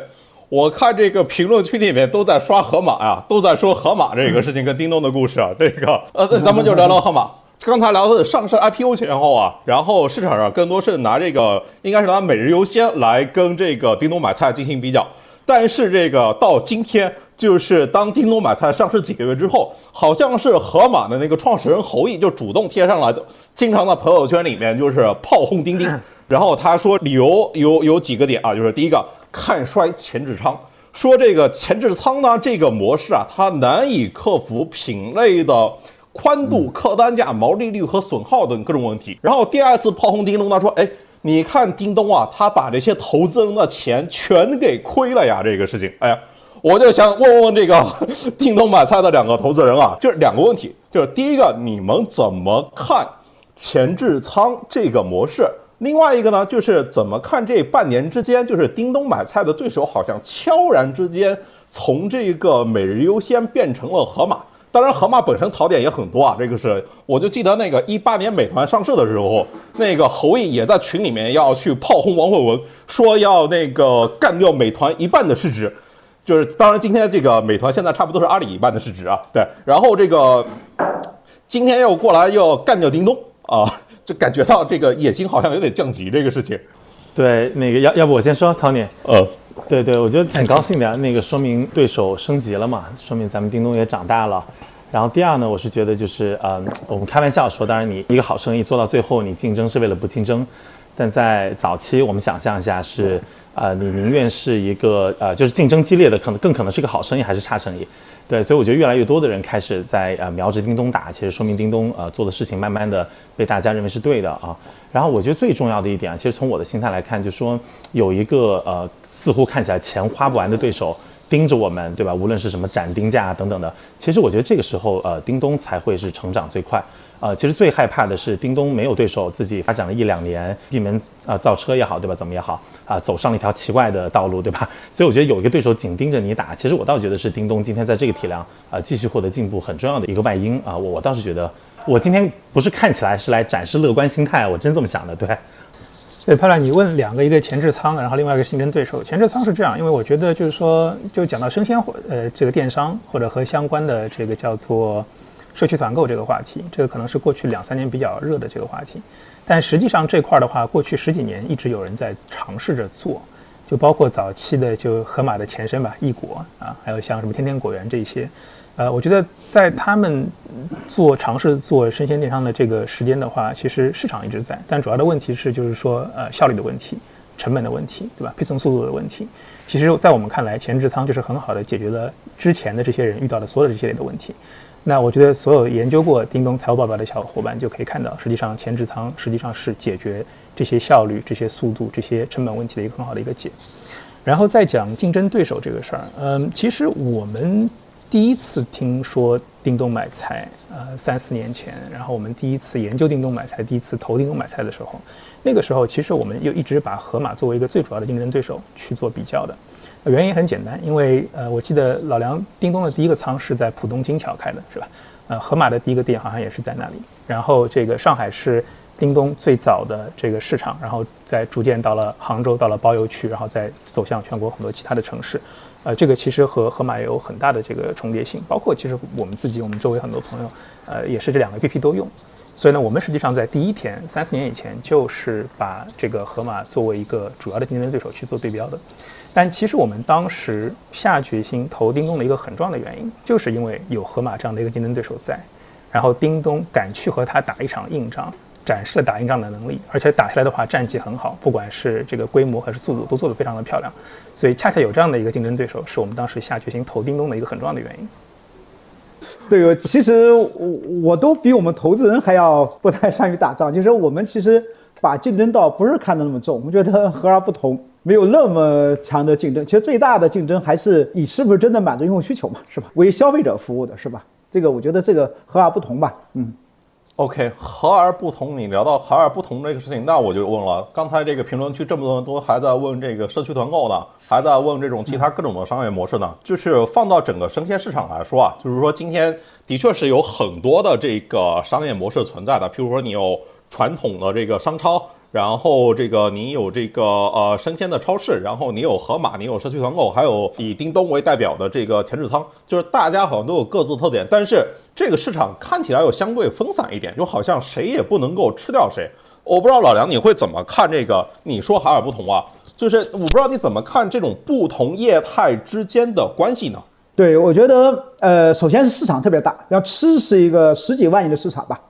我看这个评论区里面都在刷河马呀，都在说河马这个事情跟叮咚的故事啊。这个呃，那咱们就聊聊河马。刚才聊的上市 IPO 前后啊，然后市场上更多是拿这个应该是拿每日优先来跟这个叮咚买菜进行比较，但是这个到今天。就是当叮咚买菜上市几个月之后，好像是盒马的那个创始人侯毅就主动贴上了，经常在朋友圈里面就是炮轰钉钉。(laughs) 然后他说理由有有几个点啊，就是第一个看衰前置仓，说这个前置仓呢这个模式啊，它难以克服品类的宽度、客单价、毛利率和损耗等各种问题。然后第二次炮轰叮咚，他说，哎，你看叮咚啊，他把这些投资人的钱全给亏了呀，这个事情，哎呀。我就想问问这个 (laughs) 叮咚买菜的两个投资人啊，就是两个问题，就是第一个，你们怎么看前置仓这个模式。另外一个呢，就是怎么看这半年之间，就是叮咚买菜的对手好像悄然之间从这个每日优先变成了盒马。当然，盒马本身槽点也很多啊。这个是，我就记得那个一八年美团上市的时候，那个侯毅也在群里面要去炮轰王慧文，说要那个干掉美团一半的市值。就是，当然今天这个美团现在差不多是阿里一半的市值啊。对，然后这个今天又过来要干掉叮咚啊。就感觉到这个野心好像有点降级，这个事情。对，那个要要不我先说，Tony。呃，对对，我觉得挺高兴的，那个说明对手升级了嘛，说明咱们叮咚也长大了。然后第二呢，我是觉得就是，嗯，我们开玩笑说，当然你一个好生意做到最后，你竞争是为了不竞争，但在早期我们想象一下是，呃，你宁愿是一个呃，就是竞争激烈的，可能更可能是个好生意还是差生意。对，所以我觉得越来越多的人开始在呃瞄着叮咚打，其实说明叮咚呃做的事情慢慢的被大家认为是对的啊。然后我觉得最重要的一点啊，其实从我的心态来看，就说有一个呃似乎看起来钱花不完的对手盯着我们，对吧？无论是什么斩钉价等等的，其实我觉得这个时候呃叮咚才会是成长最快。呃，其实最害怕的是叮咚没有对手，自己发展了一两年，闭门啊造车也好，对吧？怎么也好啊，走上了一条奇怪的道路，对吧？所以我觉得有一个对手紧盯着你打，其实我倒觉得是叮咚今天在这个体量啊继续获得进步很重要的一个外因啊。我我倒是觉得，我今天不是看起来是来展示乐观心态，我真这么想的，对。对，漂亮，你问两个，一个前置仓，然后另外一个竞争对手。前置仓是这样，因为我觉得就是说，就讲到生鲜或呃这个电商或者和相关的这个叫做。社区团购这个话题，这个可能是过去两三年比较热的这个话题，但实际上这块的话，过去十几年一直有人在尝试着做，就包括早期的就盒马的前身吧，易果啊，还有像什么天天果园这些，呃，我觉得在他们做尝试做生鲜电商的这个时间的话，其实市场一直在，但主要的问题是就是说呃效率的问题、成本的问题，对吧？配送速度的问题，其实，在我们看来，前置仓就是很好的解决了之前的这些人遇到的所有的这些类的问题。那我觉得，所有研究过叮咚财务报表的小伙伴就可以看到，实际上前置仓实际上是解决这些效率、这些速度、这些成本问题的一个很好的一个解。然后再讲竞争对手这个事儿，嗯，其实我们第一次听说叮咚买菜，呃，三四年前，然后我们第一次研究叮咚买菜，第一次投叮咚买菜的时候，那个时候其实我们又一直把盒马作为一个最主要的竞争对手去做比较的。原因很简单，因为呃，我记得老梁叮咚的第一个仓是在浦东金桥开的，是吧？呃，盒马的第一个店好像也是在那里。然后这个上海是叮咚最早的这个市场，然后再逐渐到了杭州，到了包邮区，然后再走向全国很多其他的城市。呃，这个其实和盒马有很大的这个重叠性，包括其实我们自己，我们周围很多朋友，呃，也是这两个 APP 都用。所以呢，我们实际上在第一天三四年以前，就是把这个盒马作为一个主要的竞争对手去做对标的。但其实我们当时下决心投叮咚的一个很重要的原因，就是因为有盒马这样的一个竞争对手在，然后叮咚敢去和他打一场硬仗，展示了打硬仗的能力，而且打下来的话战绩很好，不管是这个规模还是速度都做得非常的漂亮，所以恰恰有这样的一个竞争对手，是我们当时下决心投叮咚的一个很重要的原因。对，其实我我都比我们投资人还要不太善于打仗，就是我们其实把竞争倒不是看得那么重，我们觉得和而不同。没有那么强的竞争，其实最大的竞争还是你是不是真的满足用户需求嘛，是吧？为消费者服务的是吧？这个我觉得这个和而不同吧。嗯，OK，和而不同。你聊到和而不同这个事情，那我就问了，刚才这个评论区这么多人都还在问这个社区团购呢，还在问这种其他各种的商业模式呢。就是放到整个生鲜市场来说啊，就是说今天的确是有很多的这个商业模式存在的，譬如说你有传统的这个商超。然后这个你有这个呃生鲜的超市，然后你有盒马，你有社区团购，还有以叮咚为代表的这个前置仓，就是大家好像都有各自特点，但是这个市场看起来又相对分散一点，就好像谁也不能够吃掉谁。我不知道老梁你会怎么看这个？你说海尔不同啊，就是我不知道你怎么看这种不同业态之间的关系呢？对，我觉得呃，首先是市场特别大，要吃是一个十几万亿的市场吧。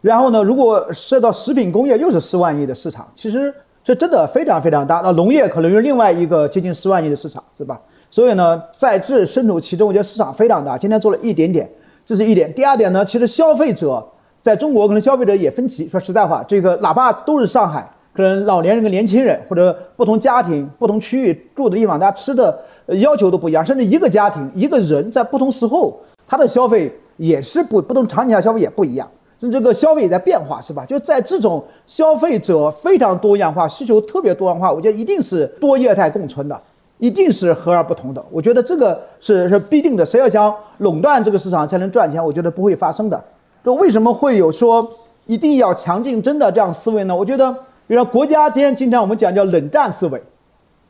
然后呢，如果涉及到食品工业，又是四万亿的市场，其实这真的非常非常大。那农业可能是另外一个接近四万亿的市场，是吧？所以呢，在这身处其中，我觉得市场非常大。今天做了一点点，这是一点。第二点呢，其实消费者在中国可能消费者也分歧。说实在话，这个哪怕都是上海，可能老年人跟年轻人或者不同家庭、不同区域住的地方，大家吃的要求都不一样，甚至一个家庭一个人在不同时候，他的消费也是不不同场景下消费也不一样。这个消费也在变化，是吧？就在这种消费者非常多样化、需求特别多样化，我觉得一定是多业态共存的，一定是和而不同的。我觉得这个是是必定的。谁要想垄断这个市场才能赚钱，我觉得不会发生的。这为什么会有说一定要强竞争的这样思维呢？我觉得，比如说国家间经常我们讲叫冷战思维，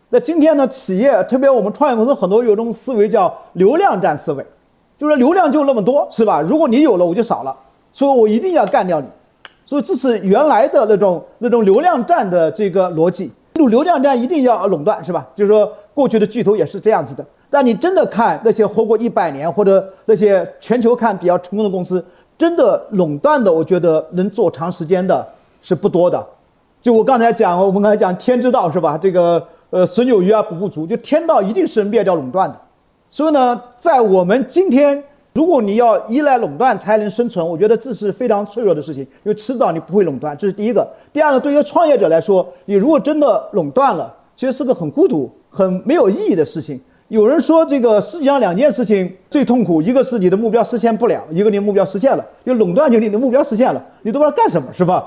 那今天呢，企业特别我们创业公司很多有种思维叫流量战思维，就是流量就那么多，是吧？如果你有了，我就少了。所以我一定要干掉你，所以这是原来的那种那种流量战的这个逻辑。这种流量战一定要垄断，是吧？就是说过去的巨头也是这样子的。但你真的看那些活过一百年或者那些全球看比较成功的公司，真的垄断的，我觉得能做长时间的是不多的。就我刚才讲，我们刚才讲天之道是吧？这个呃，损有余而补不足，就天道一定是灭掉垄断的。所以呢，在我们今天。如果你要依赖垄断才能生存，我觉得这是非常脆弱的事情，因为迟早你不会垄断，这是第一个。第二个，对于创业者来说，你如果真的垄断了，其实是个很孤独、很没有意义的事情。有人说，这个世界上两件事情最痛苦，一个是你的目标实现不了，一个你目标实现了，就垄断就你的目标实现了，你都不知道干什么，是吧？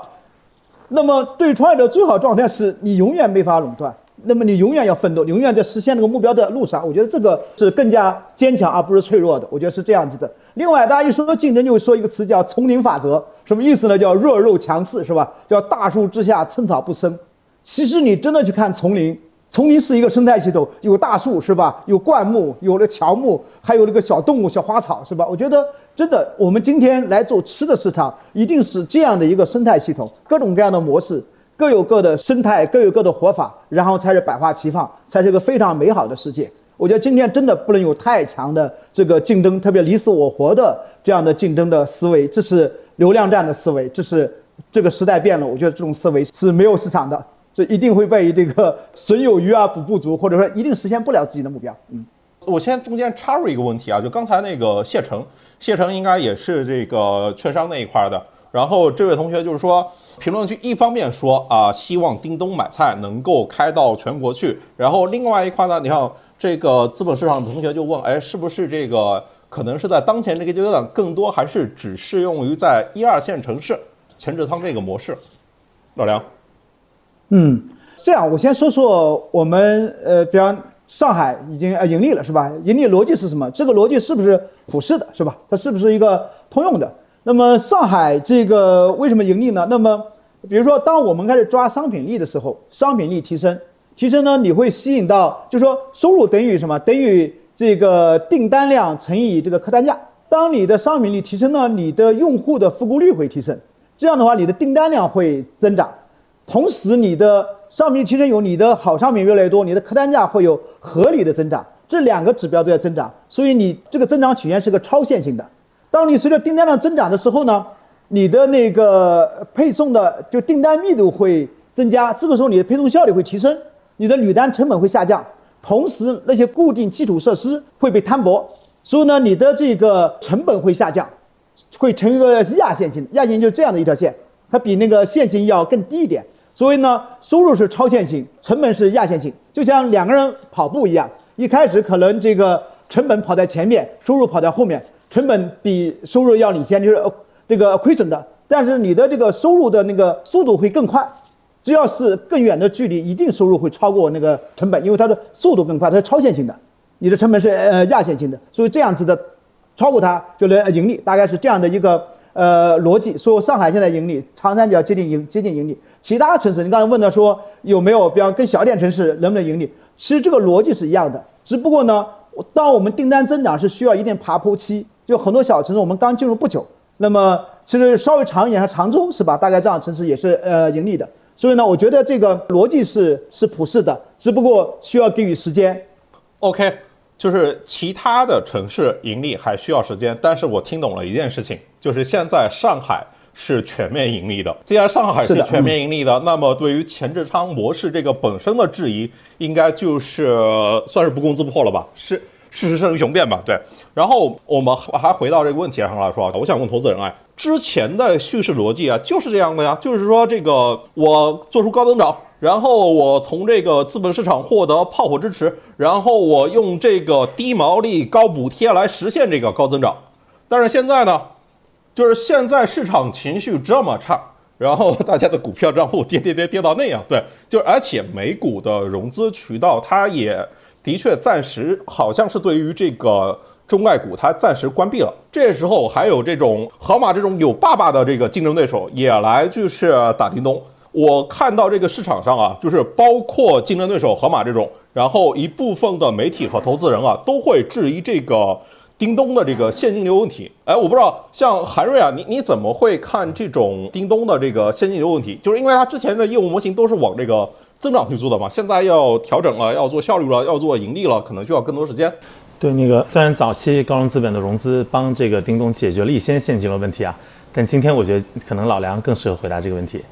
那么对创业者最好状态是你永远没法垄断。那么你永远要奋斗，永远在实现那个目标的路上。我觉得这个是更加坚强而不是脆弱的。我觉得是这样子的。另外，大家一说到竞争，就会说一个词叫“丛林法则”，什么意思呢？叫弱肉强食，是吧？叫大树之下寸草不生。其实你真的去看丛林，丛林是一个生态系统，有大树是吧？有灌木，有了乔木，还有那个小动物、小花草是吧？我觉得真的，我们今天来做吃的市场，一定是这样的一个生态系统，各种各样的模式。各有各的生态，各有各的活法，然后才是百花齐放，才是一个非常美好的世界。我觉得今天真的不能有太强的这个竞争，特别你死我活的这样的竞争的思维，这是流量战的思维，这是这个时代变了。我觉得这种思维是没有市场的，所以一定会被这个损有余而补不足，或者说一定实现不了自己的目标。嗯，我先中间插入一个问题啊，就刚才那个谢成，谢成应该也是这个券商那一块的。然后这位同学就是说，评论区一方面说啊，希望叮咚买菜能够开到全国去，然后另外一块呢，你看这个资本市场的同学就问，哎，是不是这个可能是在当前这个阶段，更多还是只适用于在一二线城市前置仓这个模式？老梁，嗯，这样我先说说我们呃，比方上海已经呃盈利了是吧？盈利逻辑是什么？这个逻辑是不是普世的，是吧？它是不是一个通用的？那么上海这个为什么盈利呢？那么比如说，当我们开始抓商品力的时候，商品力提升，提升呢，你会吸引到，就是说收入等于什么？等于这个订单量乘以这个客单价。当你的商品力提升呢，你的用户的复购率会提升，这样的话，你的订单量会增长，同时你的商品提升有你的好商品越来越多，你的客单价会有合理的增长，这两个指标都在增长，所以你这个增长曲线是个超线性的。当你随着订单量增长的时候呢，你的那个配送的就订单密度会增加，这个时候你的配送效率会提升，你的履单成本会下降，同时那些固定基础设施会被摊薄，所以呢，你的这个成本会下降，会成一个亚线性，亚线性就是这样的一条线，它比那个线性要更低一点，所以呢，收入是超线性，成本是亚线性，就像两个人跑步一样，一开始可能这个成本跑在前面，收入跑在后面。成本比收入要领先，就是这个亏损的，但是你的这个收入的那个速度会更快。只要是更远的距离，一定收入会超过那个成本，因为它的速度更快，它是超线性的。你的成本是呃亚线性的，所以这样子的超过它就能盈利，大概是这样的一个呃逻辑。所以上海现在盈利，长三角接近盈接近盈利，其他城市你刚才问的说有没有比方更小点城市能不能盈利？其实这个逻辑是一样的，只不过呢，当我们订单增长是需要一定爬坡期。就很多小城市，我们刚进入不久，那么其实稍微长一点，像常州是吧？大概这样城市也是呃盈利的。所以呢，我觉得这个逻辑是是普世的，只不过需要给予时间。OK，就是其他的城市盈利还需要时间，但是我听懂了一件事情，就是现在上海是全面盈利的。既然上海是全面盈利的，那么对于前置仓模式这个本身的质疑，应该就是算是不攻自破了吧？是。事实胜于雄辩吧，对。然后我们还回到这个问题上来说，我想问投资人，哎，之前的叙事逻辑啊，就是这样的呀，就是说这个我做出高增长，然后我从这个资本市场获得炮火支持，然后我用这个低毛利高补贴来实现这个高增长。但是现在呢，就是现在市场情绪这么差，然后大家的股票账户跌跌跌跌到那样，对，就是而且美股的融资渠道，它也的确暂时好像是对于这个中概股它暂时关闭了。这时候还有这种盒马这种有爸爸的这个竞争对手也来就是打叮咚。我看到这个市场上啊，就是包括竞争对手盒马这种，然后一部分的媒体和投资人啊，都会质疑这个叮咚的这个现金流问题。哎，我不知道像韩瑞啊，你你怎么会看这种叮咚的这个现金流问题？就是因为它之前的业务模型都是往这个增长去做的嘛，现在要调整了，要做效率了，要做盈利了，可能需要更多时间。对，那个虽然早期高融资本的融资帮这个叮咚解决了一些现金流问题啊，但今天我觉得可能老梁更适合回答这个问题。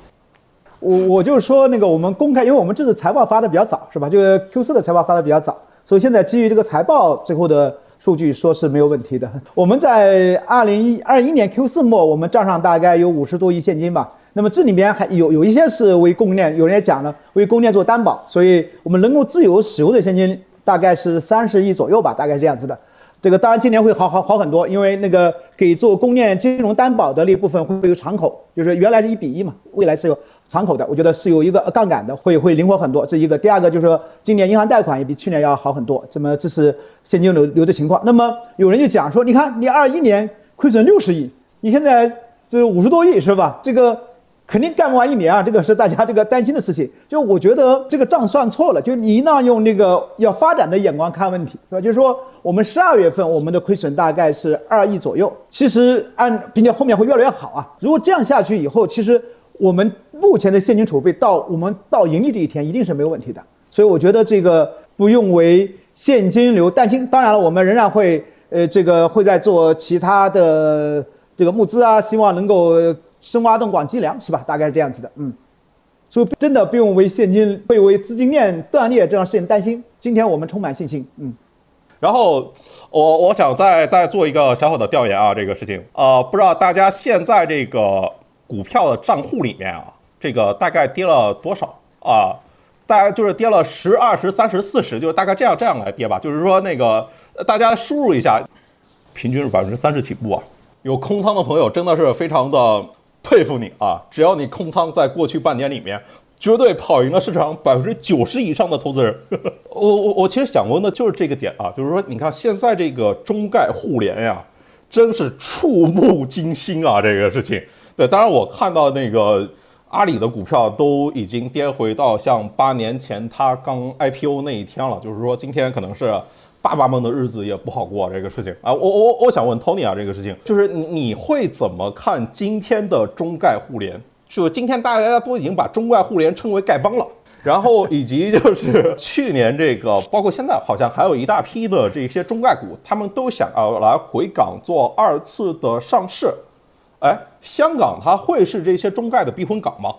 我我就是说，那个我们公开，因为我们这次财报发的比较早，是吧？就是 Q 四的财报发的比较早，所以现在基于这个财报最后的数据，说是没有问题的。我们在二零一二一年 Q 四末，我们账上大概有五十多亿现金吧。那么这里面还有有一些是为供应链，有人也讲了，为供应链做担保，所以我们能够自由使用的现金大概是三十亿左右吧，大概是这样子的。这个当然今年会好好好很多，因为那个给做供应链金融担保的那部分会有敞口，就是原来是一比一嘛，未来是有。敞口的，我觉得是有一个杠杆的，会会灵活很多。这一个，第二个就是说，今年银行贷款也比去年要好很多。这么这是现金流流的情况。那么有人就讲说，你看你二一年亏损六十亿，你现在这五十多亿是吧？这个肯定干不完一年啊，这个是大家这个担心的事情。(laughs) 就我觉得这个账算错了，就你一定要用那个要发展的眼光看问题，是吧？就是说我们十二月份我们的亏损大概是二亿左右，其实按并且后面会越来越好啊。如果这样下去以后，其实。我们目前的现金储备到我们到盈利这一天一定是没有问题的，所以我觉得这个不用为现金流担心。当然了，我们仍然会呃这个会在做其他的这个募资啊，希望能够深挖洞广积粮，是吧？大概是这样子的，嗯。所以真的不用为现金、被为资金链断裂这样事情担心。今天我们充满信心，嗯。然后我我想再再做一个小小的调研啊，这个事情，呃，不知道大家现在这个。股票的账户里面啊，这个大概跌了多少啊？大概就是跌了十、二十、三十、四十，就是大概这样这样来跌吧。就是说那个大家输入一下，平均是百分之三十起步啊。有空仓的朋友真的是非常的佩服你啊！只要你空仓在过去半年里面，绝对跑赢了市场百分之九十以上的投资人。(laughs) 我我我其实想问的就是这个点啊，就是说你看现在这个中概互联呀，真是触目惊心啊，这个事情。对，当然我看到那个阿里的股票都已经跌回到像八年前它刚 IPO 那一天了，就是说今天可能是爸爸们的日子也不好过这个事情啊。我我我想问 Tony 啊，这个事情就是你你会怎么看今天的中概互联？就今天大家都已经把中概互联称为丐帮了，然后以及就是去年这个，包括现在好像还有一大批的这些中概股，他们都想要来回港做二次的上市。哎，香港它会是这些中概的避风港吗？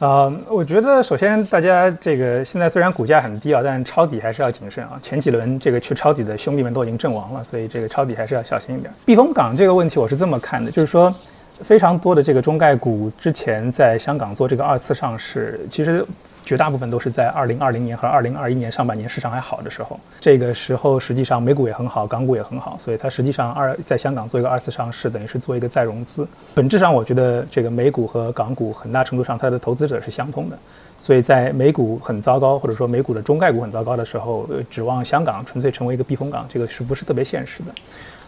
啊，我觉得首先大家这个现在虽然股价很低啊，但抄底还是要谨慎啊。前几轮这个去抄底的兄弟们都已经阵亡了，所以这个抄底还是要小心一点。避风港这个问题我是这么看的，就是说非常多的这个中概股之前在香港做这个二次上市，其实。绝大部分都是在二零二零年和二零二一年上半年市场还好的时候，这个时候实际上美股也很好，港股也很好，所以它实际上二在香港做一个二次上市，等于是做一个再融资。本质上，我觉得这个美股和港股很大程度上它的投资者是相通的，所以在美股很糟糕或者说美股的中概股很糟糕的时候，指望香港纯粹成为一个避风港，这个是不是特别现实的？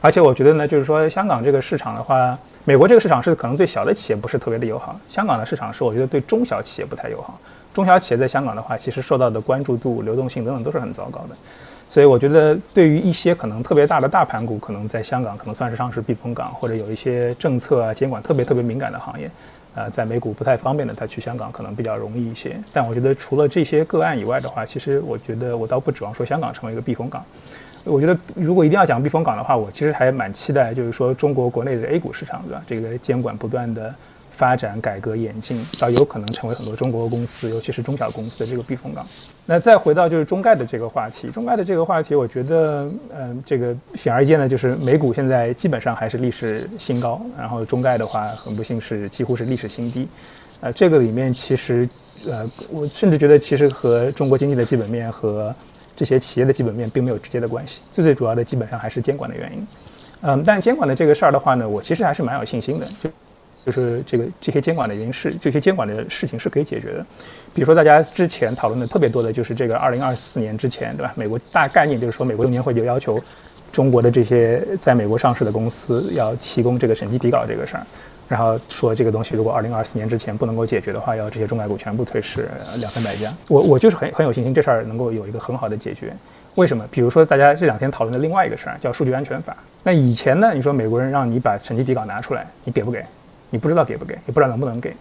而且我觉得呢，就是说香港这个市场的话，美国这个市场是可能对小的企业不是特别的友好，香港的市场是我觉得对中小企业不太友好。中小企业在香港的话，其实受到的关注度、流动性等等都是很糟糕的，所以我觉得对于一些可能特别大的大盘股，可能在香港可能算是上市避风港，或者有一些政策啊监管特别特别敏感的行业，呃，在美股不太方便的，他去香港可能比较容易一些。但我觉得除了这些个案以外的话，其实我觉得我倒不指望说香港成为一个避风港。我觉得如果一定要讲避风港的话，我其实还蛮期待，就是说中国国内的 A 股市场，对吧？这个监管不断的。发展、改革、演进，到有可能成为很多中国公司，尤其是中小公司的这个避风港。那再回到就是中概的这个话题，中概的这个话题，我觉得，嗯，这个显而易见的就是美股现在基本上还是历史新高，然后中概的话，很不幸是几乎是历史新低。呃，这个里面其实，呃，我甚至觉得其实和中国经济的基本面和这些企业的基本面并没有直接的关系，最最主要的基本上还是监管的原因。嗯，但监管的这个事儿的话呢，我其实还是蛮有信心的，就就是这个这些监管的原因是这些监管的事情是可以解决的。比如说大家之前讨论的特别多的就是这个二零二四年之前，对吧？美国大概念就是说美国六年会就要求中国的这些在美国上市的公司要提供这个审计底稿这个事儿。然后说这个东西如果二零二四年之前不能够解决的话，要这些中概股全部退市两三百家。我我就是很很有信心这事儿能够有一个很好的解决。为什么？比如说大家这两天讨论的另外一个事儿叫数据安全法。那以前呢，你说美国人让你把审计底稿拿出来，你给不给？你不知道给不给，也不知道能不能给。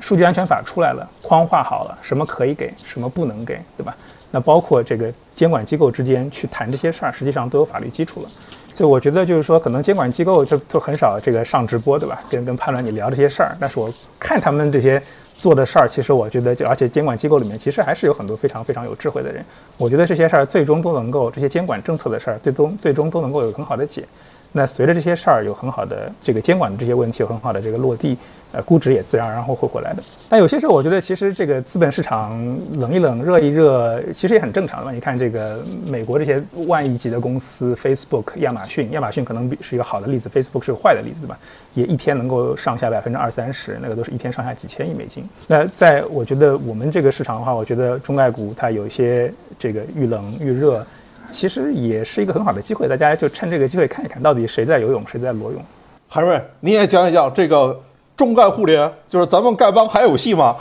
数据安全法出来了，框画好了，什么可以给，什么不能给，对吧？那包括这个监管机构之间去谈这些事儿，实际上都有法律基础了。所以我觉得就是说，可能监管机构就就很少这个上直播，对吧？跟跟判断你聊这些事儿。但是我看他们这些做的事儿，其实我觉得就而且监管机构里面其实还是有很多非常非常有智慧的人。我觉得这些事儿最终都能够这些监管政策的事儿，最终最终都能够有很好的解。那随着这些事儿有很好的这个监管的这些问题有很好的这个落地。呃，估值也自然而然会回来的。但有些时候，我觉得其实这个资本市场冷一冷、热一热，其实也很正常的。你看这个美国这些万亿级的公司，Facebook、亚马逊，亚马逊可能是一个好的例子，Facebook 是个坏的例子吧？也一天能够上下百分之二三十，那个都是一天上下几千亿美金。那在我觉得我们这个市场的话，我觉得中概股它有一些这个遇冷遇热，其实也是一个很好的机会，大家就趁这个机会看一看到底谁在游泳，谁在裸泳。韩瑞，你也讲一讲这个。中概互联就是咱们丐帮还有戏吗？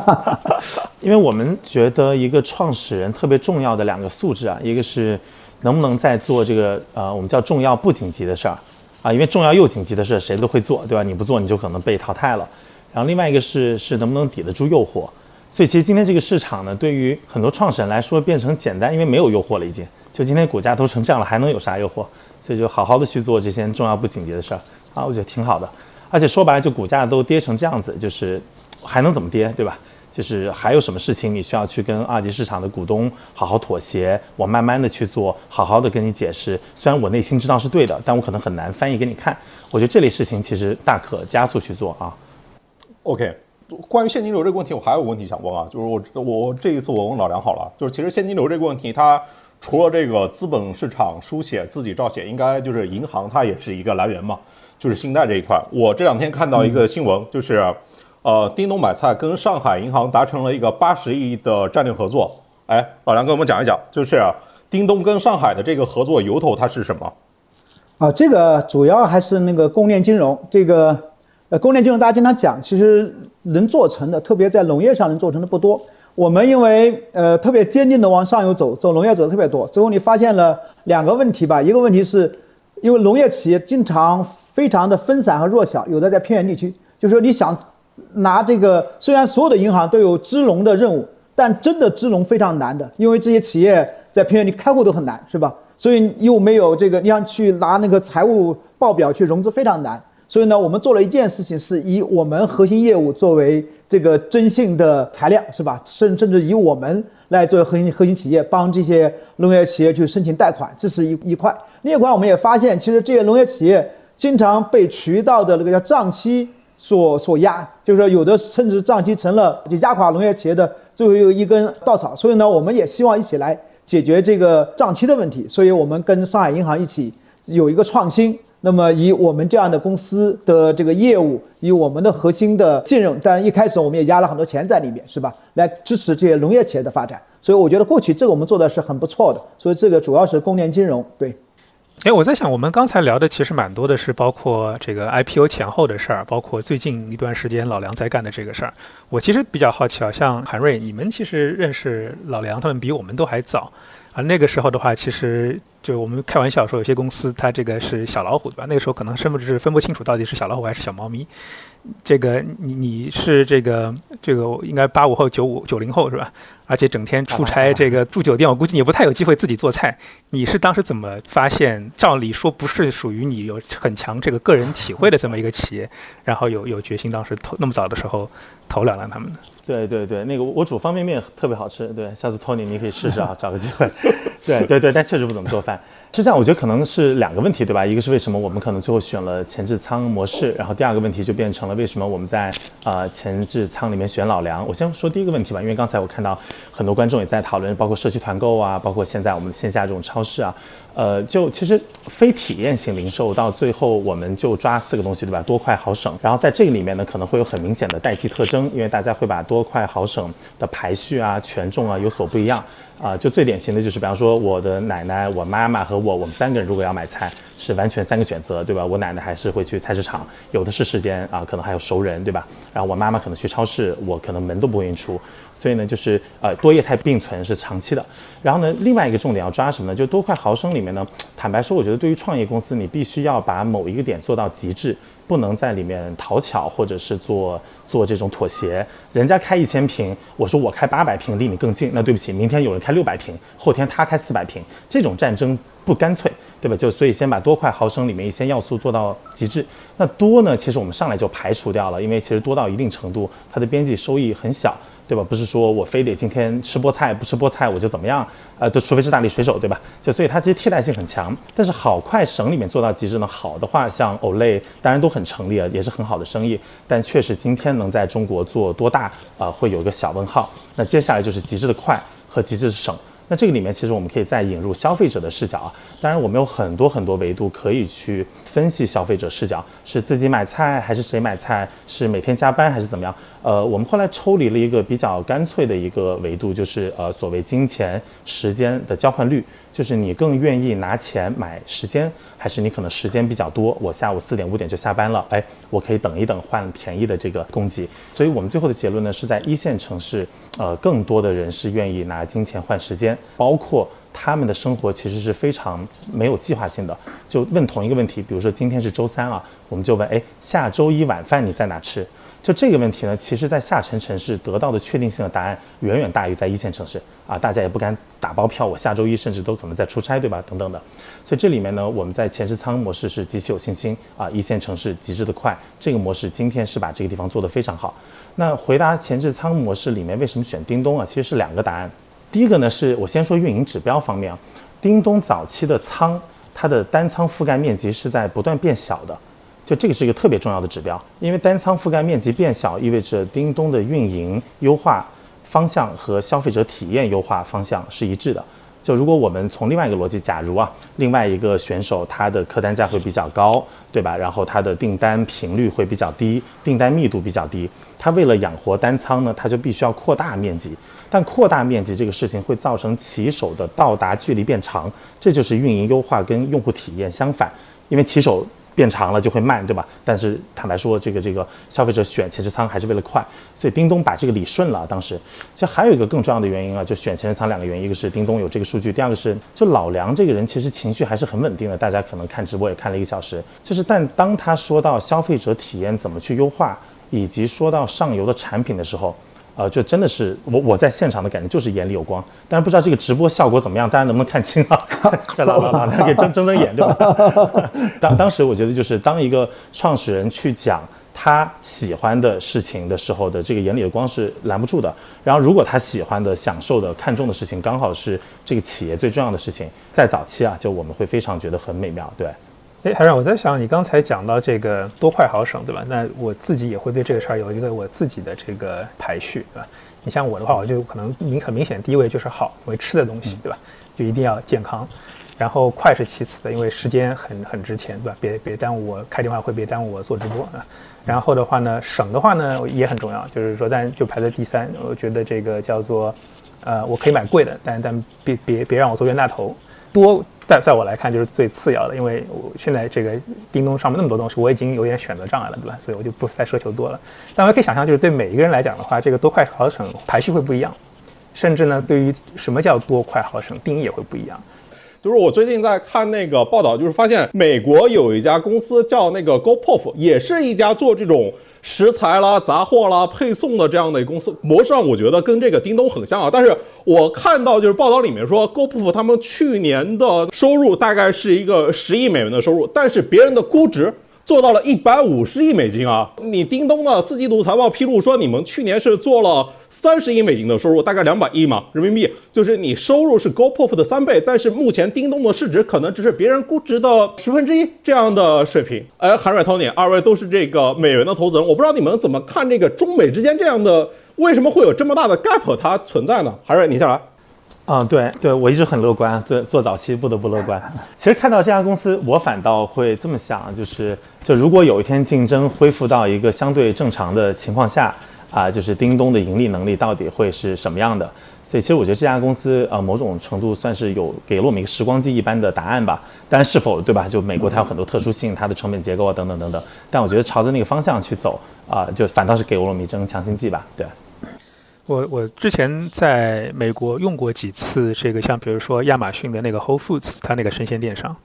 (laughs) 因为我们觉得一个创始人特别重要的两个素质啊，一个是能不能在做这个呃我们叫重要不紧急的事儿啊，因为重要又紧急的事谁都会做，对吧？你不做你就可能被淘汰了。然后另外一个是是能不能抵得住诱惑。所以其实今天这个市场呢，对于很多创始人来说变成简单，因为没有诱惑了已经。就今天股价都成这样了，还能有啥诱惑？所以就好好的去做这些重要不紧急的事儿啊，我觉得挺好的。而且说白了，就股价都跌成这样子，就是还能怎么跌，对吧？就是还有什么事情你需要去跟二级市场的股东好好妥协？我慢慢的去做，好好的跟你解释。虽然我内心知道是对的，但我可能很难翻译给你看。我觉得这类事情其实大可加速去做啊。OK，关于现金流这个问题，我还有个问题想问啊，就是我我这一次我问老梁好了，就是其实现金流这个问题，它除了这个资本市场书写自己照写，应该就是银行它也是一个来源嘛。就是信贷这一块，我这两天看到一个新闻，就是，呃，叮咚买菜跟上海银行达成了一个八十亿的战略合作。哎，老梁跟我们讲一讲，就是叮咚跟上海的这个合作由头它是什么？啊，这个主要还是那个供链金融。这个，呃，供链金融大家经常讲，其实能做成的，特别在农业上能做成的不多。我们因为呃特别坚定的往上游走，走农业走的特别多。最后你发现了两个问题吧，一个问题是，因为农业企业经常。非常的分散和弱小，有的在偏远地区。就是说，你想拿这个，虽然所有的银行都有支农的任务，但真的支农非常难的，因为这些企业在偏远地开户都很难，是吧？所以又没有这个，你想去拿那个财务报表去融资非常难。所以呢，我们做了一件事情，是以我们核心业务作为这个征信的材料，是吧？甚甚至以我们来作为核心核心企业，帮这些农业企业去申请贷款，这是一一块。另一块，我们也发现，其实这些农业企业。经常被渠道的那个叫账期所所压，就是说有的甚至账期成了就压垮农业企业的最后一根稻草。所以呢，我们也希望一起来解决这个账期的问题。所以我们跟上海银行一起有一个创新，那么以我们这样的公司的这个业务，以我们的核心的信任，但一开始我们也压了很多钱在里面，是吧？来支持这些农业企业的发展。所以我觉得过去这个我们做的是很不错的。所以这个主要是供链金融，对。哎，我在想，我们刚才聊的其实蛮多的，是包括这个 IPO 前后的事儿，包括最近一段时间老梁在干的这个事儿。我其实比较好奇啊，像韩瑞，你们其实认识老梁他们比我们都还早啊。那个时候的话，其实就我们开玩笑说，有些公司它这个是小老虎，对吧？那个时候可能甚至是分不清楚到底是小老虎还是小猫咪。这个你你是这个这个应该八五后九五九零后是吧？而且整天出差，这个住酒店，我估计你不太有机会自己做菜。你是当时怎么发现？照理说不是属于你有很强这个个人体会的这么一个企业，然后有有决心当时投那么早的时候投两两他们的。对对对，那个我煮方便面特别好吃，对，下次托你你可以试试啊，(laughs) 找个机会。(laughs) 对对对，但确实不怎么做饭。是这样，我觉得可能是两个问题，对吧？一个是为什么我们可能最后选了前置仓模式，然后第二个问题就变成了为什么我们在呃前置仓里面选老梁。我先说第一个问题吧，因为刚才我看到很多观众也在讨论，包括社区团购啊，包括现在我们线下这种超市啊，呃，就其实非体验型零售到最后我们就抓四个东西，对吧？多快好省。然后在这个里面呢，可能会有很明显的代际特征，因为大家会把多快好省的排序啊、权重啊有所不一样。啊，就最典型的就是，比方说我的奶奶、我妈妈和我，我们三个人如果要买菜，是完全三个选择，对吧？我奶奶还是会去菜市场，有的是时间啊，可能还有熟人，对吧？然后我妈妈可能去超市，我可能门都不愿意出，所以呢，就是呃多业态并存是长期的。然后呢，另外一个重点要抓什么呢？就多快毫升里面呢，坦白说，我觉得对于创业公司，你必须要把某一个点做到极致。不能在里面讨巧，或者是做做这种妥协。人家开一千平，我说我开八百平，离你更近。那对不起，明天有人开六百平，后天他开四百平，这种战争不干脆，对吧？就所以先把多块毫升里面一些要素做到极致。那多呢，其实我们上来就排除掉了，因为其实多到一定程度，它的边际收益很小。对吧？不是说我非得今天吃菠菜，不吃菠菜我就怎么样？呃，都除非是大力水手，对吧？就所以它其实替代性很强。但是好快省里面做到极致呢？好的话，像 Olay 当然都很成立啊，也是很好的生意。但确实今天能在中国做多大啊，会有一个小问号。那接下来就是极致的快和极致的省。那这个里面其实我们可以再引入消费者的视角啊，当然我们有很多很多维度可以去分析消费者视角，是自己买菜还是谁买菜，是每天加班还是怎么样？呃，我们后来抽离了一个比较干脆的一个维度，就是呃所谓金钱时间的交换率。就是你更愿意拿钱买时间，还是你可能时间比较多，我下午四点五点就下班了，哎，我可以等一等换便宜的这个供给。所以我们最后的结论呢，是在一线城市，呃，更多的人是愿意拿金钱换时间，包括他们的生活其实是非常没有计划性的。就问同一个问题，比如说今天是周三啊，我们就问，哎，下周一晚饭你在哪吃？就这个问题呢，其实，在下沉城市得到的确定性的答案远远大于在一线城市啊，大家也不敢打包票，我下周一甚至都可能在出差，对吧？等等的。所以这里面呢，我们在前置仓模式是极其有信心啊，一线城市极致的快，这个模式今天是把这个地方做得非常好。那回答前置仓模式里面为什么选叮咚啊？其实是两个答案。第一个呢，是我先说运营指标方面啊，叮咚早期的仓，它的单仓覆盖面积是在不断变小的。就这个是一个特别重要的指标，因为单仓覆盖面积变小，意味着叮咚的运营优化方向和消费者体验优化方向是一致的。就如果我们从另外一个逻辑，假如啊，另外一个选手他的客单价会比较高，对吧？然后他的订单频率会比较低，订单密度比较低，他为了养活单仓呢，他就必须要扩大面积。但扩大面积这个事情会造成骑手的到达距离变长，这就是运营优化跟用户体验相反，因为骑手。变长了就会慢，对吧？但是坦白说，这个这个消费者选前置仓还是为了快，所以叮咚把这个理顺了。当时其实还有一个更重要的原因啊，就选前置仓两个原因，一个是叮咚有这个数据，第二个是就老梁这个人其实情绪还是很稳定的。大家可能看直播也看了一个小时，就是但当他说到消费者体验怎么去优化，以及说到上游的产品的时候。呃，就真的是我我在现场的感觉就是眼里有光，但是不知道这个直播效果怎么样，大家能不能看清啊？(laughs) 老老老梁给睁睁睁眼对吧？(laughs) 当当时我觉得就是当一个创始人去讲他喜欢的事情的时候的这个眼里的光是拦不住的。然后如果他喜欢的、享受的、看重的事情刚好是这个企业最重要的事情，在早期啊，就我们会非常觉得很美妙，对。哎，海然，我在想，你刚才讲到这个多快好省，对吧？那我自己也会对这个事儿有一个我自己的这个排序，对吧？你像我的话，我就可能明很明显，第一位就是好，因为吃的东西，对吧？就一定要健康，然后快是其次的，因为时间很很值钱，对吧？别别耽误我开电话会，别耽误我做直播啊。然后的话呢，省的话呢也很重要，就是说，但就排在第三，我觉得这个叫做，呃，我可以买贵的，但但别别别让我做冤大头，多。在在我来看，就是最次要的，因为我现在这个叮咚上面那么多东西，我已经有点选择障碍了，对吧？所以我就不再奢求多了。但我可以想象，就是对每一个人来讲的话，这个多快好省排序会不一样，甚至呢，对于什么叫多快好省定义也会不一样。就是我最近在看那个报道，就是发现美国有一家公司叫那个 GoPuff，也是一家做这种。食材啦、杂货啦、配送的这样的公司模式上，我觉得跟这个叮咚很像啊。但是我看到就是报道里面说，GoPuff 他们去年的收入大概是一个十亿美元的收入，但是别人的估值做到了一百五十亿美金啊！你叮咚的四季度财报披露说，你们去年是做了三十亿美金的收入，大概两百亿嘛人民币，就是你收入是 GoPuff 的三倍，但是目前叮咚的市值可能只是别人估值的十分之一这样的水平。哎，韩瑞、Tony，二位都是这个美元的投资人，我不知道你们怎么看这个中美之间这样的，为什么会有这么大的 gap 它存在呢？韩瑞，你先来。嗯，对对，我一直很乐观，对，做早期不得不乐观。其实看到这家公司，我反倒会这么想，就是就如果有一天竞争恢复到一个相对正常的情况下，啊，就是叮咚的盈利能力到底会是什么样的？所以其实我觉得这家公司，呃，某种程度算是有给了我们一个时光机一般的答案吧。但是否对吧？就美国它有很多特殊性，它的成本结构啊等等等等。但我觉得朝着那个方向去走，啊，就反倒是给了我们一针强心剂吧。对。我我之前在美国用过几次这个，像比如说亚马逊的那个 Whole Foods，它那个生鲜电商。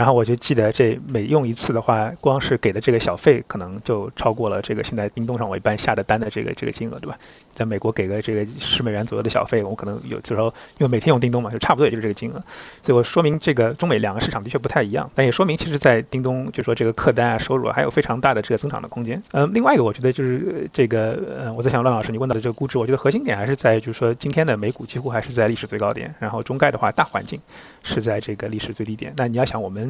然后我就记得，这每用一次的话，光是给的这个小费，可能就超过了这个现在叮咚上我一般下的单的这个这个金额，对吧？在美国给个这个十美元左右的小费，我可能有时候因为每天用叮咚嘛，就差不多也就是这个金额。所以我说明这个中美两个市场的确不太一样，但也说明其实，在叮咚就说这个客单啊、收入啊还有非常大的这个增长的空间。嗯，另外一个我觉得就是这个，呃，我在想，乱老师你问到的这个估值，我觉得核心点还是在就是说今天的美股几乎还是在历史最高点，然后中概的话大环境是在这个历史最低点。那你要想我们。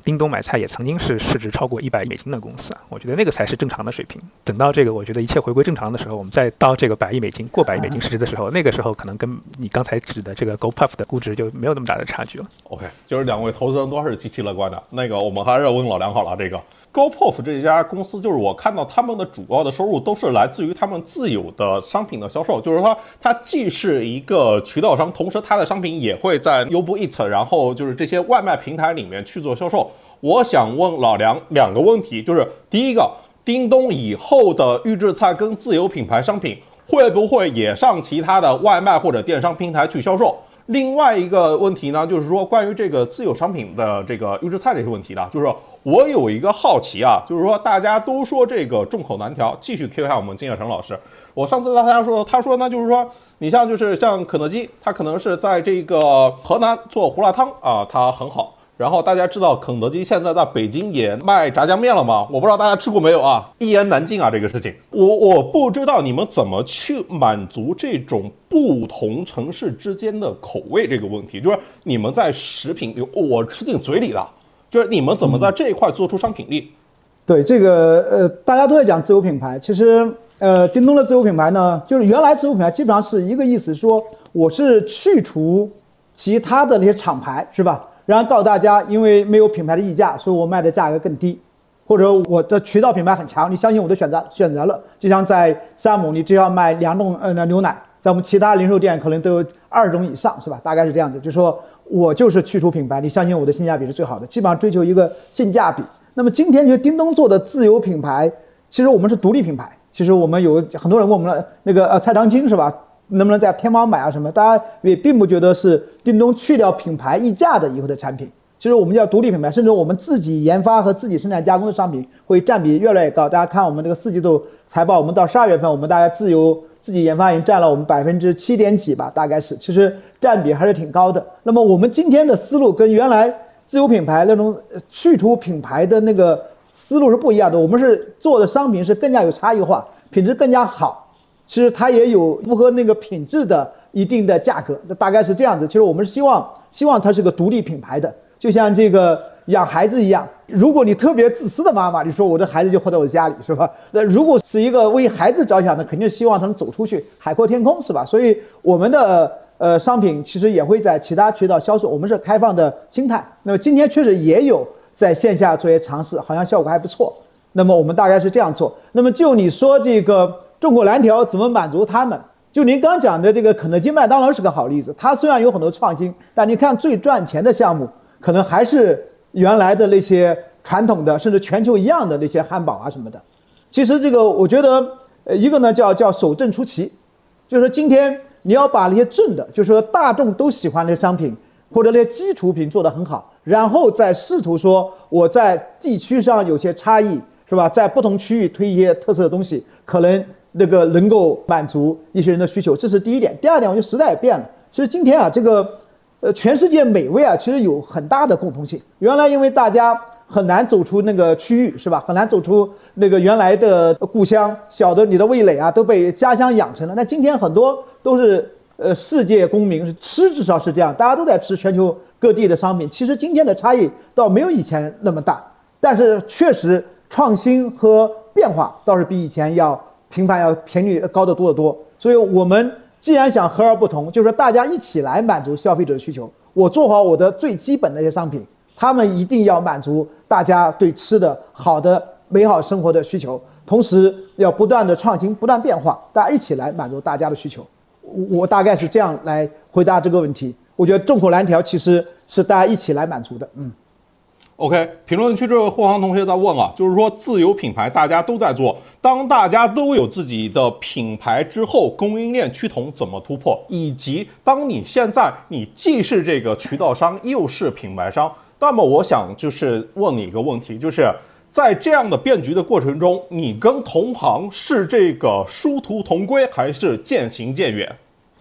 叮咚买菜也曾经是市值超过一百亿美金的公司啊，我觉得那个才是正常的水平。等到这个我觉得一切回归正常的时候，我们再到这个百亿美金、过百亿美金市值的时候，那个时候可能跟你刚才指的这个 GoPuff 的估值就没有那么大的差距了。OK，就是两位投资人都是极其乐观的。那个我们还是要问老梁好了，这个 GoPuff 这家公司，就是我看到他们的主要的收入都是来自于他们自有的商品的销售，就是说它既是一个渠道商，同时它的商品也会在 Uber Eats，然后就是这些外卖平台里面去做销售。我想问老梁两个问题，就是第一个，叮咚以后的预制菜跟自有品牌商品会不会也上其他的外卖或者电商平台去销售？另外一个问题呢，就是说关于这个自有商品的这个预制菜这些问题呢，就是我有一个好奇啊，就是说大家都说这个众口难调，继续 Q 一下我们金叶成老师。我上次跟大家说，他说呢，就是说你像就是像肯德基，它可能是在这个河南做胡辣汤啊，它很好。然后大家知道肯德基现在在北京也卖炸酱面了吗？我不知道大家吃过没有啊，一言难尽啊这个事情。我我不知道你们怎么去满足这种不同城市之间的口味这个问题，就是你们在食品，我吃进嘴里的，就是你们怎么在这一块做出商品力？对这个呃，大家都在讲自有品牌，其实呃，叮咚的自有品牌呢，就是原来自有品牌基本上是一个意思，说我是去除其他的那些厂牌，是吧？然后告诉大家，因为没有品牌的溢价，所以我卖的价格更低，或者我的渠道品牌很强，你相信我的选择选择了。就像在山姆，你只要卖两种呃牛奶，在我们其他零售店可能都有二种以上，是吧？大概是这样子，就说我就是去除品牌，你相信我的性价比是最好的，基本上追求一个性价比。那么今天就叮咚做的自有品牌，其实我们是独立品牌。其实我们有很多人问我们了那个呃蔡长青是吧？能不能在天猫买啊？什么？大家也并不觉得是叮咚去掉品牌溢价的以后的产品。其实我们叫独立品牌，甚至我们自己研发和自己生产加工的商品会占比越来越高。大家看我们这个四季度财报，我们到十二月份，我们大概自由自己研发已经占了我们百分之七点几吧，大概是，其实占比还是挺高的。那么我们今天的思路跟原来自有品牌那种去除品牌的那个思路是不一样的。我们是做的商品是更加有差异化，品质更加好。其实它也有符合那个品质的一定的价格，那大概是这样子。其实我们是希望，希望它是个独立品牌的，就像这个养孩子一样。如果你特别自私的妈妈，你说我的孩子就活在我的家里，是吧？那如果是一个为孩子着想的，肯定希望他能走出去，海阔天空，是吧？所以我们的呃商品其实也会在其他渠道销售，我们是开放的心态。那么今天确实也有在线下做些尝试，好像效果还不错。那么我们大概是这样做。那么就你说这个。众口难调，怎么满足他们？就您刚讲的这个肯德基、麦当劳是个好例子。它虽然有很多创新，但你看最赚钱的项目，可能还是原来的那些传统的，甚至全球一样的那些汉堡啊什么的。其实这个，我觉得，呃，一个呢叫叫守正出奇，就是说今天你要把那些正的，就是说大众都喜欢的商品或者那些基础品做得很好，然后再试图说我在地区上有些差异，是吧？在不同区域推一些特色的东西，可能。那个能够满足一些人的需求，这是第一点。第二点，我觉得时代也变了。其实今天啊，这个，呃，全世界美味啊，其实有很大的共同性。原来因为大家很难走出那个区域，是吧？很难走出那个原来的故乡，小的你的味蕾啊都被家乡养成了。那今天很多都是呃世界公民，是吃至少是这样，大家都在吃全球各地的商品。其实今天的差异倒没有以前那么大，但是确实创新和变化倒是比以前要频繁，要频率高得多得多。所以我们既然想和而不同，就是说大家一起来满足消费者的需求。我做好我的最基本的一些商品。他们一定要满足大家对吃的好的美好生活的需求，同时要不断的创新、不断变化，大家一起来满足大家的需求。我大概是这样来回答这个问题。我觉得众口难调其实是大家一起来满足的。嗯。OK，评论区这位霍航同学在问啊，就是说自有品牌大家都在做，当大家都有自己的品牌之后，供应链趋同怎么突破？以及当你现在你既是这个渠道商，又是品牌商。那么我想就是问你一个问题，就是在这样的变局的过程中，你跟同行是这个殊途同归，还是渐行渐远？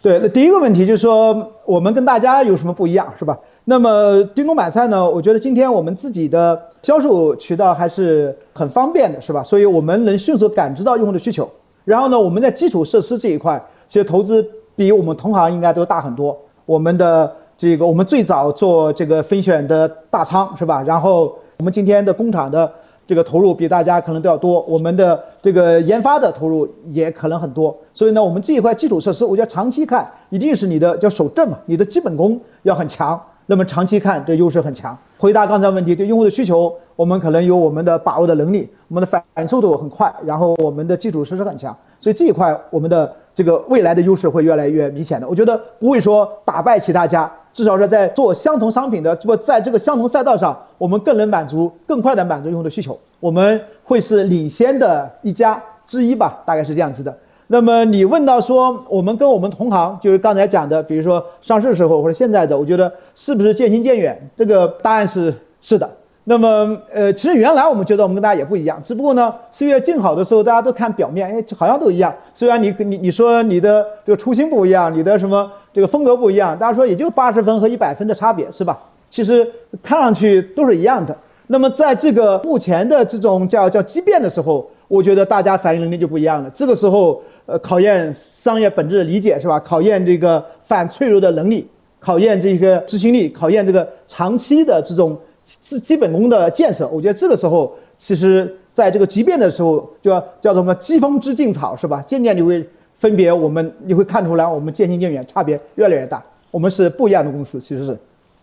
对，那第一个问题就是说，我们跟大家有什么不一样，是吧？那么叮咚买菜呢？我觉得今天我们自己的销售渠道还是很方便的，是吧？所以我们能迅速感知到用户的需求。然后呢，我们在基础设施这一块，其实投资比我们同行应该都大很多。我们的这个我们最早做这个分选的大仓是吧？然后我们今天的工厂的这个投入比大家可能都要多，我们的这个研发的投入也可能很多。所以呢，我们这一块基础设施，我觉得长期看一定是你的叫守正嘛，你的基本功要很强。那么长期看，这优势很强。回答刚才问题，对用户的需求，我们可能有我们的把握的能力，我们的反速度很快，然后我们的基础设施很强，所以这一块我们的这个未来的优势会越来越明显的。我觉得不会说打败其他家。至少是在做相同商品的，不在这个相同赛道上，我们更能满足更快的满足用户的需求。我们会是领先的一家之一吧，大概是这样子的。那么你问到说，我们跟我们同行，就是刚才讲的，比如说上市时候或者现在的，我觉得是不是渐行渐远？这个答案是是的。那么，呃，其实原来我们觉得我们跟大家也不一样，只不过呢，岁月静好的时候，大家都看表面，哎，好像都一样。虽然你你你说你的这个初心不一样，你的什么这个风格不一样，大家说也就八十分和一百分的差别，是吧？其实看上去都是一样的。那么在这个目前的这种叫叫畸变的时候，我觉得大家反应能力就不一样了。这个时候，呃，考验商业本质的理解，是吧？考验这个反脆弱的能力，考验这个执行力，考验这个长期的这种。基基本功的建设，我觉得这个时候，其实在这个急变的时候，就要叫什么“疾风知劲草”，是吧？渐渐你会分别，我们你会看出来，我们渐行渐远，差别越来越大。我们是不一样的公司，其实是。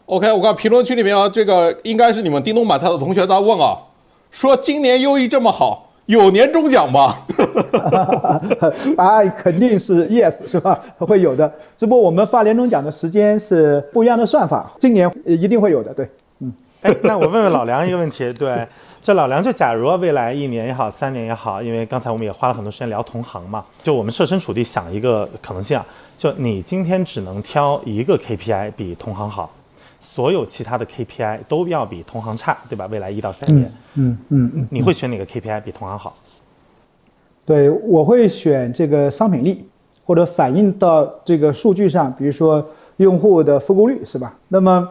OK，我看评论区里面啊，这个应该是你们叮咚买菜的同学在问啊，说今年优异这么好，有年终奖吗？答 (laughs) 案肯定是 yes，是吧？会有的，只不过我们发年终奖的时间是不一样的算法，今年一定会有的，对。哎，那我问问老梁一个问题，对，(laughs) 这老梁就假如未来一年也好，三年也好，因为刚才我们也花了很多时间聊同行嘛，就我们设身处地想一个可能性啊，就你今天只能挑一个 KPI 比同行好，所有其他的 KPI 都要比同行差，对吧？未来一到三年，嗯嗯嗯，你会选哪个 KPI 比同行好？对，我会选这个商品力，或者反映到这个数据上，比如说用户的复购率，是吧？那么。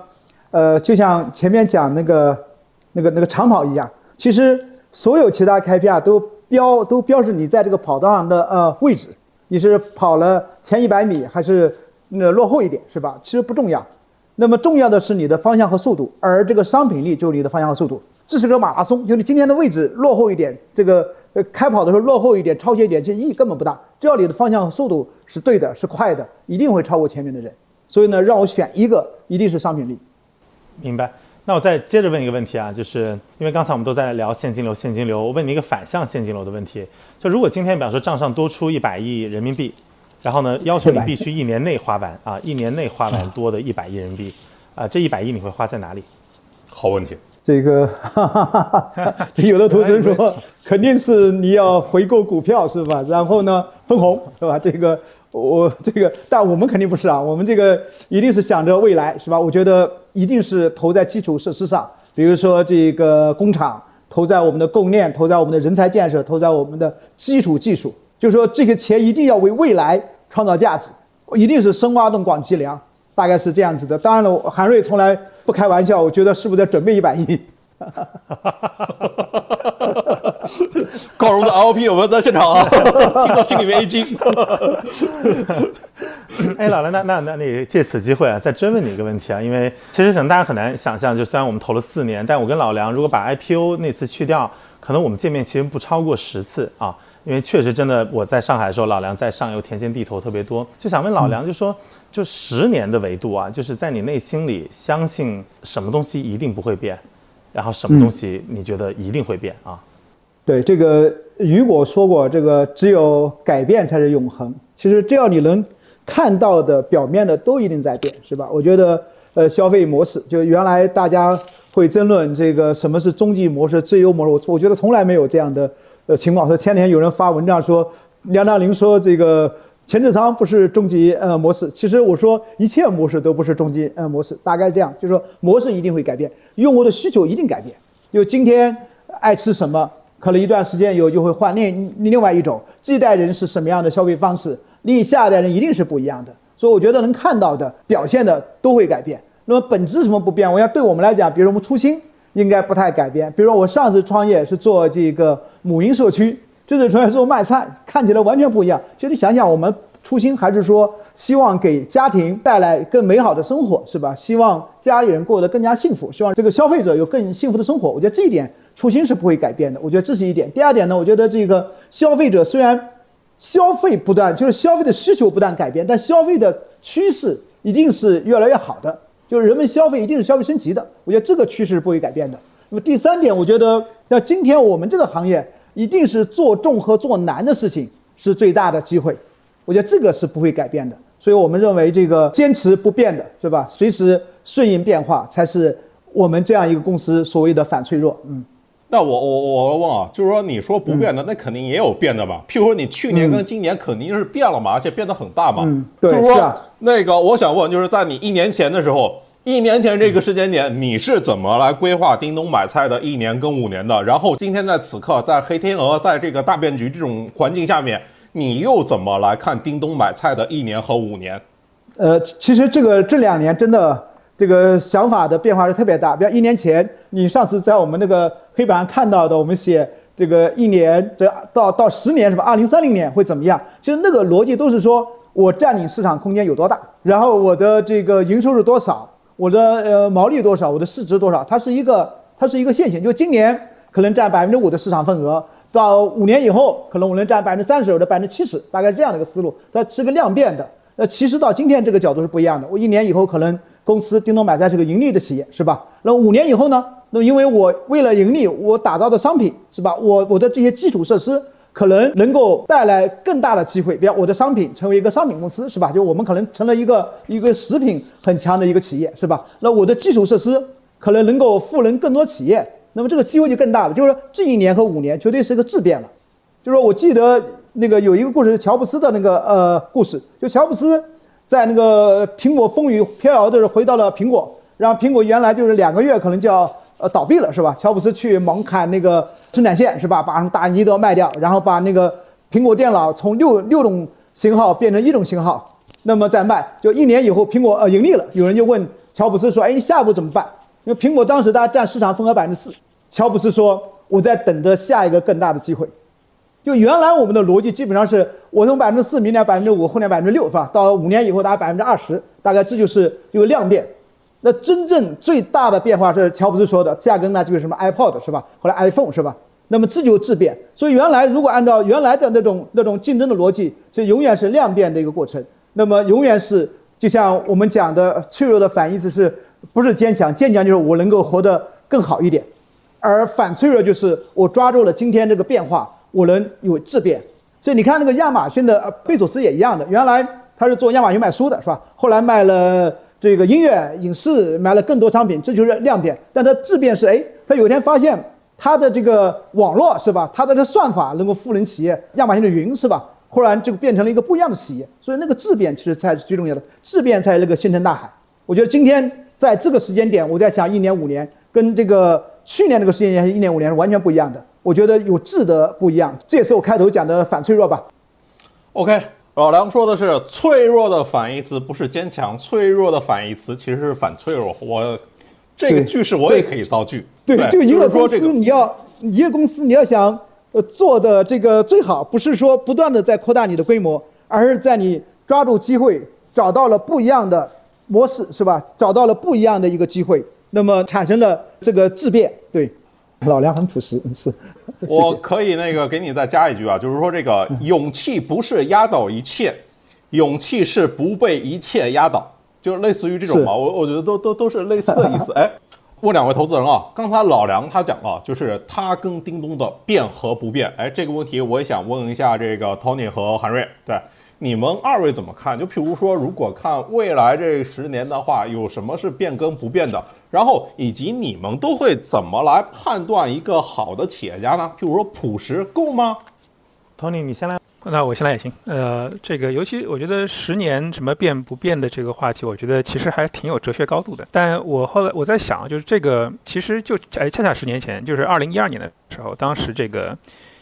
呃，就像前面讲那个、那个、那个长跑一样，其实所有其他 KPI 都标都标示你在这个跑道上的呃位置，你是跑了前一百米还是那落后一点，是吧？其实不重要，那么重要的是你的方向和速度，而这个商品力就是你的方向和速度。这是个马拉松，就是你今天的位置落后一点，这个呃开跑的时候落后一点、超前一点，其实意义根本不大。只要你的方向和速度是对的、是快的，一定会超过前面的人。所以呢，让我选一个，一定是商品力。明白，那我再接着问一个问题啊，就是因为刚才我们都在聊现金流，现金流，我问你一个反向现金流的问题，就如果今天比方说账上多出一百亿人民币，然后呢要求你必须一年内花完啊，一年内花完多的一百亿人民币，啊，这一百亿你会花在哪里？好问题，这个 (laughs) 有的投资人说 (laughs) 肯定是你要回购股票是吧？然后呢分红是吧？这个。我这个，但我们肯定不是啊，我们这个一定是想着未来，是吧？我觉得一定是投在基础设施上，比如说这个工厂，投在我们的供应链，投在我们的人才建设，投在我们的基础技术，就是说这个钱一定要为未来创造价值，一定是深挖洞、广积粮，大概是这样子的。当然了，韩瑞从来不开玩笑，我觉得是不是在准备一百亿？(laughs) 高荣的 LP 有没有在现场啊？(laughs) 听到心里面一惊。(laughs) 哎，老梁，那那那你借此机会啊，再追问你一个问题啊，因为其实可能大家很难想象，就虽然我们投了四年，但我跟老梁如果把 IPO 那次去掉，可能我们见面其实不超过十次啊。因为确实真的，我在上海的时候，老梁在上游田间地头特别多，就想问老梁，就说就十年的维度啊，就是在你内心里相信什么东西一定不会变，然后什么东西你觉得一定会变啊？对，这个雨果说过，这个只有改变才是永恒。其实只要你能看到的表面的都一定在变，是吧？我觉得，呃，消费模式就原来大家会争论这个什么是终极模式、最优模式，我我觉得从来没有这样的。呃，情况说前天有人发文章说，梁大林说这个前置仓不是终极呃模式。其实我说一切模式都不是终极呃模式，大概这样，就是说模式一定会改变，用户的需求一定改变。就今天爱吃什么，可能一段时间以后就会换另另外一种。这一代人是什么样的消费方式，另下一代人一定是不一样的。所以我觉得能看到的表现的都会改变。那么本质什么不变？我要对我们来讲，比如我们初心。应该不太改变。比如说，我上次创业是做这个母婴社区，这次创业做卖菜，看起来完全不一样。其实你想想，我们初心还是说希望给家庭带来更美好的生活，是吧？希望家里人过得更加幸福，希望这个消费者有更幸福的生活。我觉得这一点初心是不会改变的。我觉得这是一点。第二点呢，我觉得这个消费者虽然消费不断，就是消费的需求不断改变，但消费的趋势一定是越来越好的。就是人们消费一定是消费升级的，我觉得这个趋势是不会改变的。那么第三点，我觉得要今天我们这个行业，一定是做重和做难的事情是最大的机会，我觉得这个是不会改变的。所以我们认为这个坚持不变的是吧？随时顺应变化，才是我们这样一个公司所谓的反脆弱。嗯。那我我我要问啊，就是说你说不变的，那肯定也有变的吧？譬如说你去年跟今年肯定是变了嘛，而且变得很大嘛。嗯，对，就是说那个我想问，就是在你一年前的时候，一年前这个时间点，你是怎么来规划叮咚买菜的一年跟五年的？然后今天在此刻，在黑天鹅，在这个大变局这种环境下面，你又怎么来看叮咚买菜的一年和五年？呃，其实这个这两年真的。这个想法的变化是特别大，比如一年前，你上次在我们那个黑板上看到的，我们写这个一年这到到十年是吧？二零三零年会怎么样？其实那个逻辑都是说我占领市场空间有多大，然后我的这个营收是多少，我的呃毛利多少，我的市值多少，它是一个它是一个线性，就今年可能占百分之五的市场份额，到五年以后可能我能占百分之三十或者百分之七十，大概这样的一个思路，它是个量变的。那其实到今天这个角度是不一样的，我一年以后可能。公司叮咚买菜是个盈利的企业，是吧？那五年以后呢？那因为我为了盈利，我打造的商品是吧？我我的这些基础设施可能能够带来更大的机会，比如我的商品成为一个商品公司，是吧？就我们可能成了一个一个食品很强的一个企业，是吧？那我的基础设施可能能够赋能更多企业，那么这个机会就更大了。就是这一年和五年绝对是个质变了。就是说我记得那个有一个故事，乔布斯的那个呃故事，就乔布斯。在那个苹果风雨飘摇的时候，回到了苹果，然后苹果原来就是两个月可能就要呃倒闭了，是吧？乔布斯去猛砍那个生产线，是吧？把什么打印机都要卖掉，然后把那个苹果电脑从六六种型号变成一种型号，那么再卖。就一年以后，苹果呃盈利了，有人就问乔布斯说：“哎，你下一步怎么办？”因为苹果当时大家占市场份额百分之四，乔布斯说：“我在等着下一个更大的机会。”就原来我们的逻辑基本上是，我从百分之四，明年百分之五，后年百分之六，是吧？到五年以后大概百分之二十，大概这就是一个量变。那真正最大的变化是乔布斯说的，价格呢就是什么 iPod 是吧？后来 iPhone 是吧？那么这就质变。所以原来如果按照原来的那种那种竞争的逻辑，这永远是量变的一个过程。那么永远是就像我们讲的，脆弱的反义词是不是坚强？坚强就是我能够活得更好一点，而反脆弱就是我抓住了今天这个变化。我能有质变，所以你看那个亚马逊的贝索斯也一样的，原来他是做亚马逊卖书的，是吧？后来卖了这个音乐、影视，卖了更多商品，这就是量变。但他质变是，哎，他有一天发现他的这个网络是吧？他的这算法能够赋能企业，亚马逊的云是吧？忽然就变成了一个不一样的企业。所以那个质变其实才是最重要的，质变才是那个星辰大海。我觉得今天在这个时间点，我在想一年五年，跟这个去年这个时间点一年五年是完全不一样的。我觉得有质的不一样，这也是我开头讲的反脆弱吧。OK，老梁说的是脆弱的反义词不是坚强，脆弱的反义词其实是反脆弱。我这个句式我也可以造句。对，就一个公司你要一个公司你要想呃做的这个最好，不是说不断的在扩大你的规模，而是在你抓住机会，找到了不一样的模式，是吧？找到了不一样的一个机会，那么产生了这个质变。对，(laughs) 老梁很朴实，是。我可以那个给你再加一句啊，就是说这个勇气不是压倒一切，勇气是不被一切压倒，就是类似于这种嘛。我我觉得都都都是类似的意思。(laughs) 哎，问两位投资人啊，刚才老梁他讲了，就是他跟叮咚的变和不变。哎，这个问题我也想问一下这个 Tony 和韩瑞，对。你们二位怎么看？就譬如说，如果看未来这十年的话，有什么是变跟不变的？然后以及你们都会怎么来判断一个好的企业家呢？譬如说，朴实够吗？Tony，你先来。那我先来也行。呃，这个尤其我觉得十年什么变不变的这个话题，我觉得其实还挺有哲学高度的。但我后来我在想，就是这个其实就哎，恰恰十年前，就是二零一二年的时候，当时这个。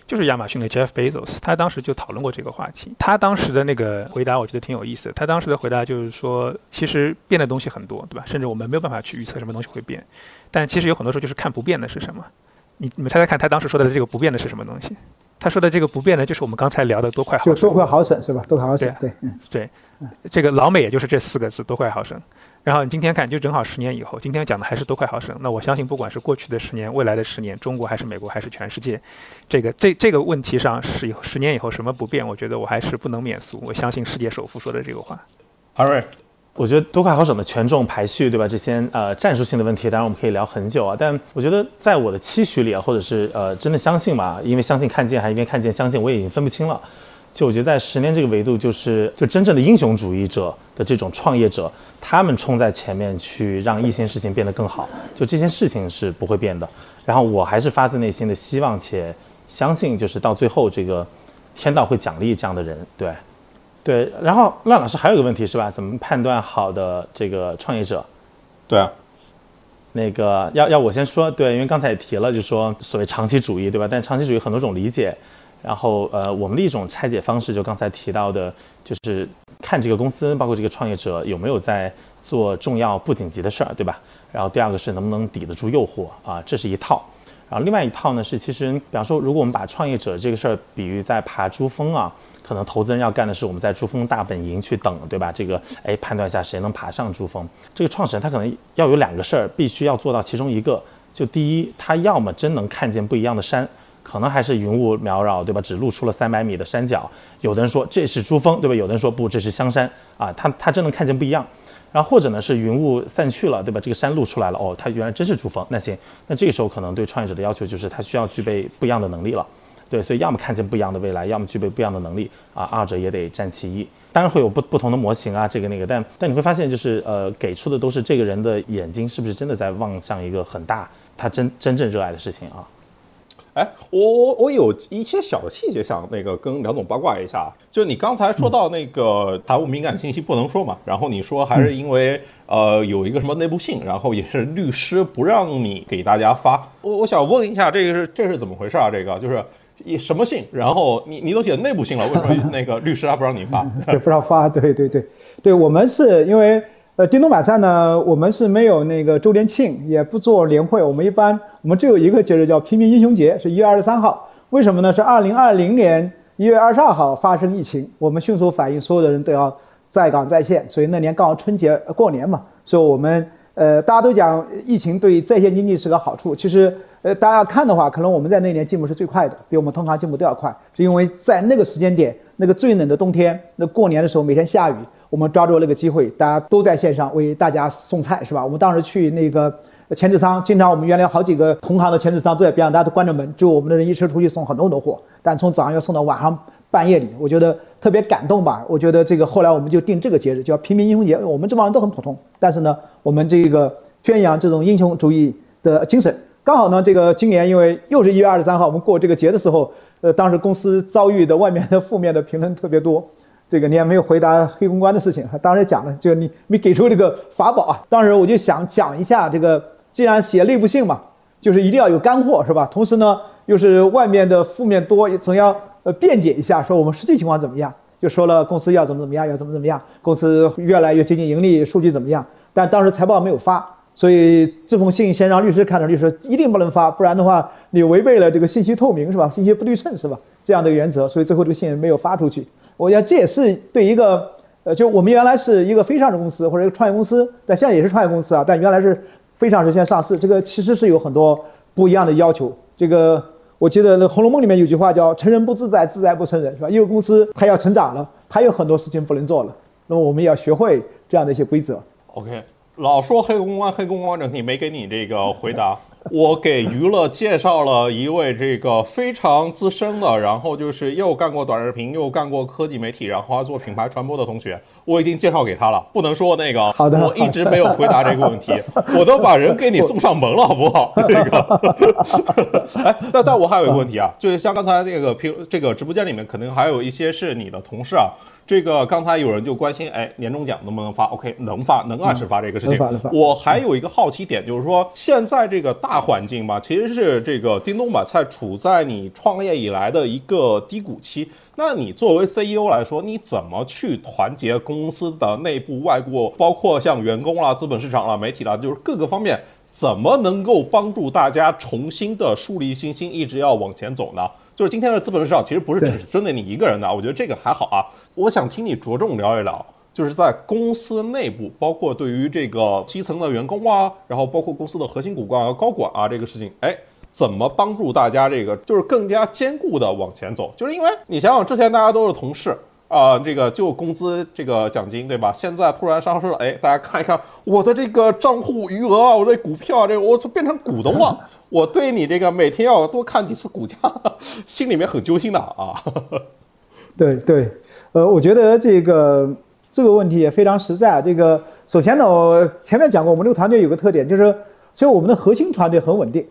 就是亚马逊的 Jeff Bezos，他当时就讨论过这个话题。他当时的那个回答，我觉得挺有意思的。他当时的回答就是说，其实变的东西很多，对吧？甚至我们没有办法去预测什么东西会变。但其实有很多时候就是看不变的是什么。你你们猜猜看，他当时说的这个不变的是什么东西？他说的这个不变的，就是我们刚才聊的多快好省。就多快好省是吧？多快好省。对，嗯，对。这个老美也就是这四个字：多快好省。然后你今天看，就正好十年以后，今天讲的还是多快好省。那我相信，不管是过去的十年、未来的十年，中国还是美国还是全世界，这个这这个问题上是十年以后什么不变？我觉得我还是不能免俗。我相信世界首富说的这个话。阿瑞，我觉得多快好省的权重排序，对吧？这些呃战术性的问题，当然我们可以聊很久啊。但我觉得在我的期许里啊，或者是呃真的相信嘛，因为相信看见，还是因为看见相信，我已经分不清了。就我觉得在十年这个维度，就是就真正的英雄主义者的这种创业者，他们冲在前面去让一些事情变得更好，就这件事情是不会变的。然后我还是发自内心的希望且相信，就是到最后这个天道会奖励这样的人。对，对。然后赖老师还有一个问题是吧？怎么判断好的这个创业者？对啊，那个要要我先说对，因为刚才也提了，就说所谓长期主义，对吧？但长期主义很多种理解。然后，呃，我们的一种拆解方式，就刚才提到的，就是看这个公司，包括这个创业者有没有在做重要不紧急的事儿，对吧？然后第二个是能不能抵得住诱惑啊，这是一套。然后另外一套呢是，其实比方说，如果我们把创业者这个事儿比喻在爬珠峰啊，可能投资人要干的是我们在珠峰大本营去等，对吧？这个哎，判断一下谁能爬上珠峰。这个创始人他可能要有两个事儿，必须要做到其中一个。就第一，他要么真能看见不一样的山。可能还是云雾缭绕，对吧？只露出了三百米的山脚。有的人说这是珠峰，对吧？有的人说不，这是香山啊。他他真能看见不一样。然后或者呢是云雾散去了，对吧？这个山露出来了，哦，它原来真是珠峰。那行，那这个时候可能对创业者的要求就是他需要具备不一样的能力了。对，所以要么看见不一样的未来，要么具备不一样的能力啊。二者也得占其一。当然会有不不同的模型啊，这个那个，但但你会发现就是呃，给出的都是这个人的眼睛是不是真的在望向一个很大他真真正热爱的事情啊。哎，我我我有一些小的细节想那个跟梁总八卦一下，就是你刚才说到那个财务敏感信息不能说嘛，然后你说还是因为呃有一个什么内部信，然后也是律师不让你给大家发。我我想问一下，这个是这是怎么回事啊？这个就是以什么信？然后你你都写内部信了，为什么那个律师还不让你发？(laughs) 对，不让发。对对对对，我们是因为。呃，叮咚买菜呢，我们是没有那个周年庆，也不做年会。我们一般，我们只有一个节日叫平民英雄节，是一月二十三号。为什么呢？是二零二零年一月二十二号发生疫情，我们迅速反应，所有的人都要在岗在线，所以那年刚好春节过年嘛，所以我们呃，大家都讲疫情对在线经济是个好处。其实，呃，大家看的话，可能我们在那年进步是最快的，比我们通常进步都要快，是因为在那个时间点，那个最冷的冬天，那过年的时候每天下雨。我们抓住那个机会，大家都在线上为大家送菜，是吧？我们当时去那个前置仓，经常我们原来好几个同行的前置仓都在边上，大家都关着门，就我们的人一车出去送很多很多货，但从早上要送到晚上半夜里，我觉得特别感动吧。我觉得这个后来我们就定这个节日叫平民英雄节，我们这帮人都很普通，但是呢，我们这个宣扬这种英雄主义的精神。刚好呢，这个今年因为又是一月二十三号，我们过这个节的时候，呃，当时公司遭遇的外面的负面的评论特别多。这个你也没有回答黑公关的事情，当时讲了，就你没给出这个法宝啊。当时我就想讲一下这个，既然写内部信嘛，就是一定要有干货，是吧？同时呢，又是外面的负面多，总要呃辩解一下，说我们实际情况怎么样，就说了公司要怎么怎么样，要怎么怎么样，公司越来越接近盈利，数据怎么样。但当时财报没有发，所以这封信先让律师看着，律师一定不能发，不然的话你违背了这个信息透明是吧？信息不对称是吧？这样的原则，所以最后这个信没有发出去。我觉得这也是对一个呃，就我们原来是一个非上市公司或者一个创业公司，但现在也是创业公司啊，但原来是非上市现在上市，这个其实是有很多不一样的要求。这个我记得《红楼梦》里面有句话叫“成人不自在，自在不成人”，是吧？一个公司它要成长了，它有很多事情不能做了，那么我们也要学会这样的一些规则。OK。老说黑公关，黑公关整体没给你这个回答。我给娱乐介绍了一位这个非常资深的，然后就是又干过短视频，又干过科技媒体，然后还做品牌传播的同学，我已经介绍给他了。不能说那个，好的，我一直没有回答这个问题，我都把人给你送上门了，好不好？这个，(laughs) 哎，但但我还有一个问题啊，就是像刚才那个平这个直播间里面，可能还有一些是你的同事啊。这个刚才有人就关心，哎，年终奖能不能发？OK，能发，能按时发这个事情。我还有一个好奇点，就是说现在这个大环境吧，其实是这个叮咚买菜处在你创业以来的一个低谷期。那你作为 CEO 来说，你怎么去团结公司的内部、外部，包括像员工啦、资本市场啦、媒体啦，就是各个方面，怎么能够帮助大家重新的树立信心，一直要往前走呢？就是今天的资本市场其实不是只是针对你一个人的，我觉得这个还好啊。我想听你着重聊一聊，就是在公司内部，包括对于这个基层的员工啊，然后包括公司的核心骨干啊、高管啊，这个事情，哎，怎么帮助大家这个就是更加坚固的往前走？就是因为你想想，之前大家都是同事。啊，这个就工资这个奖金对吧？现在突然上市了，哎，大家看一看我的这个账户余额啊，我这股票这个我变成股东了，(laughs) 我对你这个每天要多看几次股价，(laughs) 心里面很揪心的啊。对对，呃，我觉得这个这个问题也非常实在。这个首先呢，我前面讲过，我们这个团队有个特点，就是所以我们的核心团队很稳定，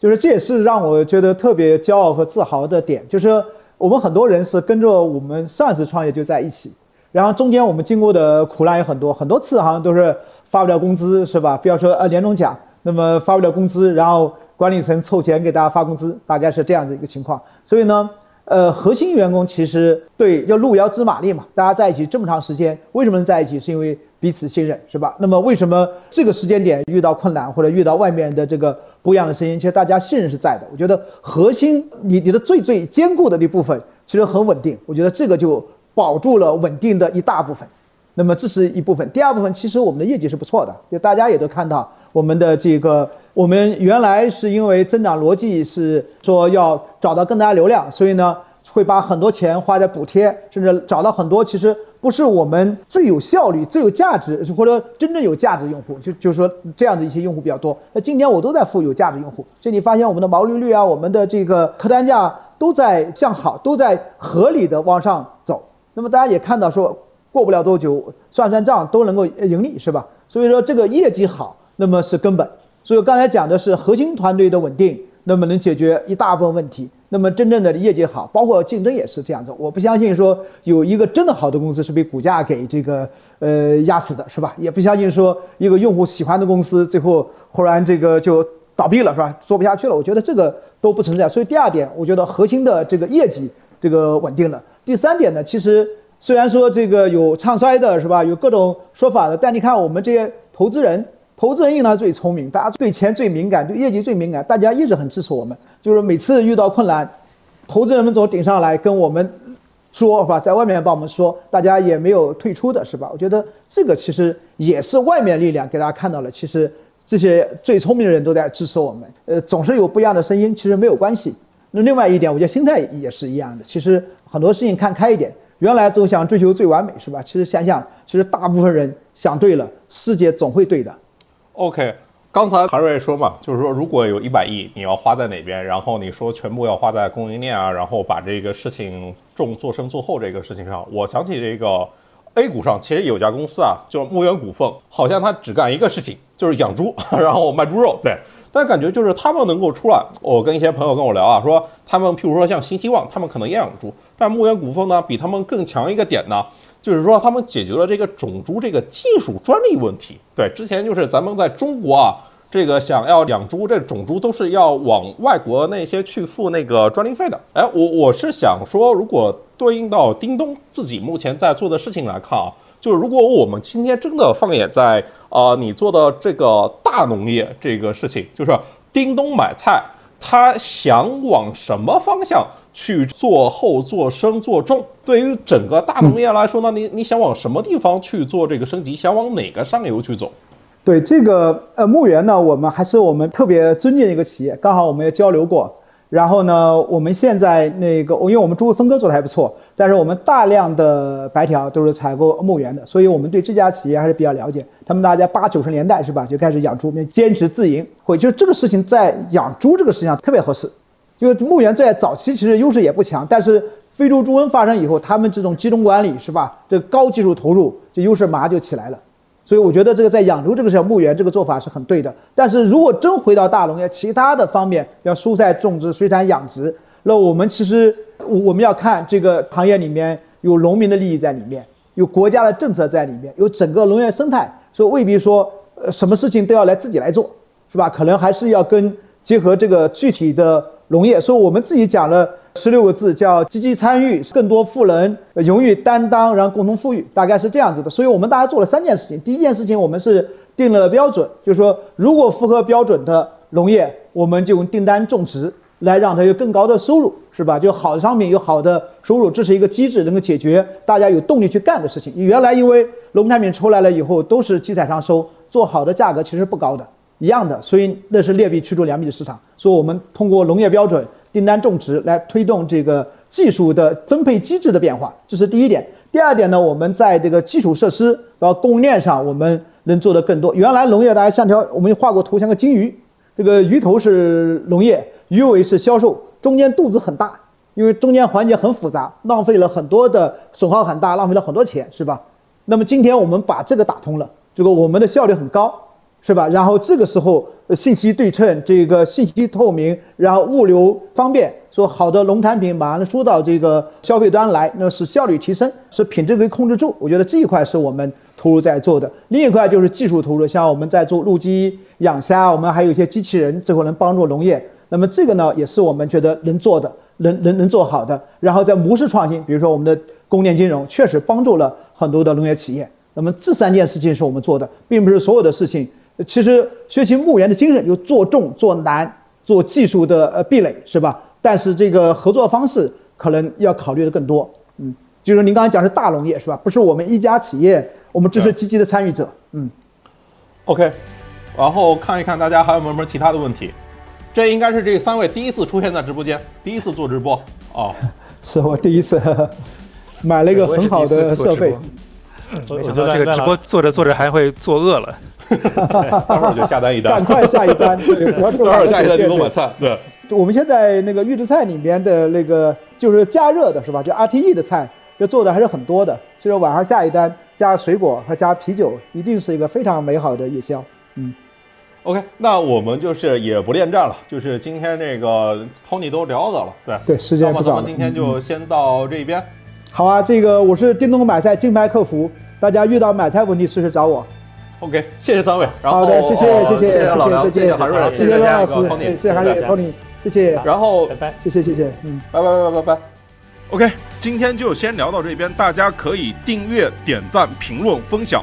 就是这也是让我觉得特别骄傲和自豪的点，就是。我们很多人是跟着我们上一次创业就在一起，然后中间我们经过的苦难也很多，很多次好像都是发不了工资，是吧？比方说呃年终奖，那么发不了工资，然后管理层凑钱给大家发工资，大概是这样的一个情况。所以呢，呃，核心员工其实对叫路遥知马力嘛，大家在一起这么长时间，为什么能在一起？是因为彼此信任，是吧？那么为什么这个时间点遇到困难或者遇到外面的这个？不一样的声音，其实大家信任是在的。我觉得核心，你你的最最坚固的那部分其实很稳定。我觉得这个就保住了稳定的一大部分。那么这是一部分。第二部分，其实我们的业绩是不错的，就大家也都看到我们的这个，我们原来是因为增长逻辑是说要找到更大流量，所以呢会把很多钱花在补贴，甚至找到很多其实。不是我们最有效率、最有价值，或者真正有价值用户，就就是说这样的一些用户比较多。那今年我都在付有价值用户，所以你发现我们的毛利率啊，我们的这个客单价都在向好，都在合理的往上走。那么大家也看到说，过不了多久，算算账都能够盈利，是吧？所以说这个业绩好，那么是根本。所以刚才讲的是核心团队的稳定，那么能解决一大部分问题。那么真正的业绩好，包括竞争也是这样子。我不相信说有一个真的好的公司是被股价给这个呃压死的，是吧？也不相信说一个用户喜欢的公司最后忽然这个就倒闭了，是吧？做不下去了。我觉得这个都不存在。所以第二点，我觉得核心的这个业绩这个稳定了。第三点呢，其实虽然说这个有唱衰的，是吧？有各种说法的，但你看我们这些投资人。投资人应当最聪明，大家对钱最敏感，对业绩最敏感，大家一直很支持我们。就是每次遇到困难，投资人们总顶上来跟我们说，是吧？在外面帮我们说，大家也没有退出的，是吧？我觉得这个其实也是外面力量给大家看到了，其实这些最聪明的人都在支持我们。呃，总是有不一样的声音，其实没有关系。那另外一点，我觉得心态也是一样的。其实很多事情看开一点，原来总想追求最完美，是吧？其实想想，其实大部分人想对了，世界总会对的。OK，刚才韩瑞说嘛，就是说如果有一百亿，你要花在哪边？然后你说全部要花在供应链啊，然后把这个事情重做深做厚这个事情上。我想起这个 A 股上其实有家公司啊，叫牧原股份，好像他只干一个事情，就是养猪，(laughs) 然后卖猪肉。对，但感觉就是他们能够出来，我跟一些朋友跟我聊啊，说他们譬如说像新希望，他们可能也养猪，但牧原股份呢比他们更强一个点呢。就是说，他们解决了这个种猪这个技术专利问题。对，之前就是咱们在中国啊，这个想要养猪，这种猪都是要往外国那些去付那个专利费的。哎，我我是想说，如果对应到叮咚自己目前在做的事情来看啊，就是如果我们今天真的放眼在啊，你做的这个大农业这个事情，就是叮咚买菜，他想往什么方向去做后、做深、做重？对于整个大农业来说呢，你你想往什么地方去做这个升级？想往哪个上游去走？对这个呃牧原呢，我们还是我们特别尊敬一个企业，刚好我们也交流过。然后呢，我们现在那个，因为我们猪分割做的还不错，但是我们大量的白条都是采购牧原的，所以我们对这家企业还是比较了解。他们大家八九十年代是吧，就开始养猪，并坚持自营，会就这个事情在养猪这个事情上特别合适。因为牧原在早期其实优势也不强，但是非洲猪瘟发生以后，他们这种集中管理是吧，这高技术投入，这优势马上就起来了。所以我觉得这个在养猪这个上，牧原这个做法是很对的。但是如果真回到大农业，其他的方面，要蔬菜种植、水产养殖，那我们其实我我们要看这个行业里面有农民的利益在里面，有国家的政策在里面，有整个农业生态，所以未必说呃什么事情都要来自己来做，是吧？可能还是要跟结合这个具体的农业。所以我们自己讲了。十六个字叫积极参与，更多赋能，荣誉担当，然后共同富裕，大概是这样子的。所以我们大家做了三件事情。第一件事情，我们是定了标准，就是说，如果符合标准的农业，我们就用订单种植来让它有更高的收入，是吧？就好的商品有好的收入，这是一个机制，能够解决大家有动力去干的事情。原来因为农产品出来了以后都是集采商收，做好的价格其实不高的，一样的，所以那是劣币驱逐良币的市场。所以我们通过农业标准。订单种植来推动这个技术的分配机制的变化，这是第一点。第二点呢，我们在这个基础设施和供应链上，我们能做得更多。原来农业大家像条，我们画过图，像个金鱼，这个鱼头是农业，鱼尾是销售，中间肚子很大，因为中间环节很复杂，浪费了很多的损耗很大，浪费了很多钱，是吧？那么今天我们把这个打通了，这个我们的效率很高。是吧？然后这个时候信息对称，这个信息透明，然后物流方便，说好的农产品马上输到这个消费端来，那使效率提升，使品质可以控制住。我觉得这一块是我们投入在做的。另一块就是技术投入，像我们在做陆基养虾，我们还有一些机器人，最后能帮助农业。那么这个呢，也是我们觉得能做的，能能能做好的。然后在模式创新，比如说我们的供电金融，确实帮助了很多的农业企业。那么这三件事情是我们做的，并不是所有的事情。其实学习牧原的精神，就做重做难，做技术的呃壁垒是吧？但是这个合作方式可能要考虑的更多。嗯，就是您刚才讲是大农业是吧？不是我们一家企业，我们只是积极的参与者。嗯，OK，然后看一看大家还有没有什么其他的问题。这应该是这三位第一次出现在直播间，第一次做直播哦，(laughs) 是我第一次 (laughs) 买了一个很好的设备。我觉得这个直播做着做着还会做饿了。(laughs) 待会儿就下单一单，赶快下一单。对，待会儿下一单就给我买菜。对，我们现在那个预制菜里面的那个就是加热的是吧？就 RTE 的菜，就做的还是很多的。所以说晚上下一单加水果和加啤酒，一定是一个非常美好的夜宵。嗯，OK，那我们就是也不恋战了，就是今天这个 Tony 都聊到了，对对，时间不早了。今天就先到这边。好啊，这个我是叮咚买菜金牌客服，大家遇到买菜问题随时找我。OK，谢谢三位。好的，谢谢谢谢谢谢老梁，谢谢韩瑞，谢谢罗老师，谢谢韩瑞，Tony，谢谢。然后拜拜，谢谢谢谢，嗯，拜拜拜拜拜拜。OK，今天就先聊到这边，大家可以订阅、点赞、评论、分享。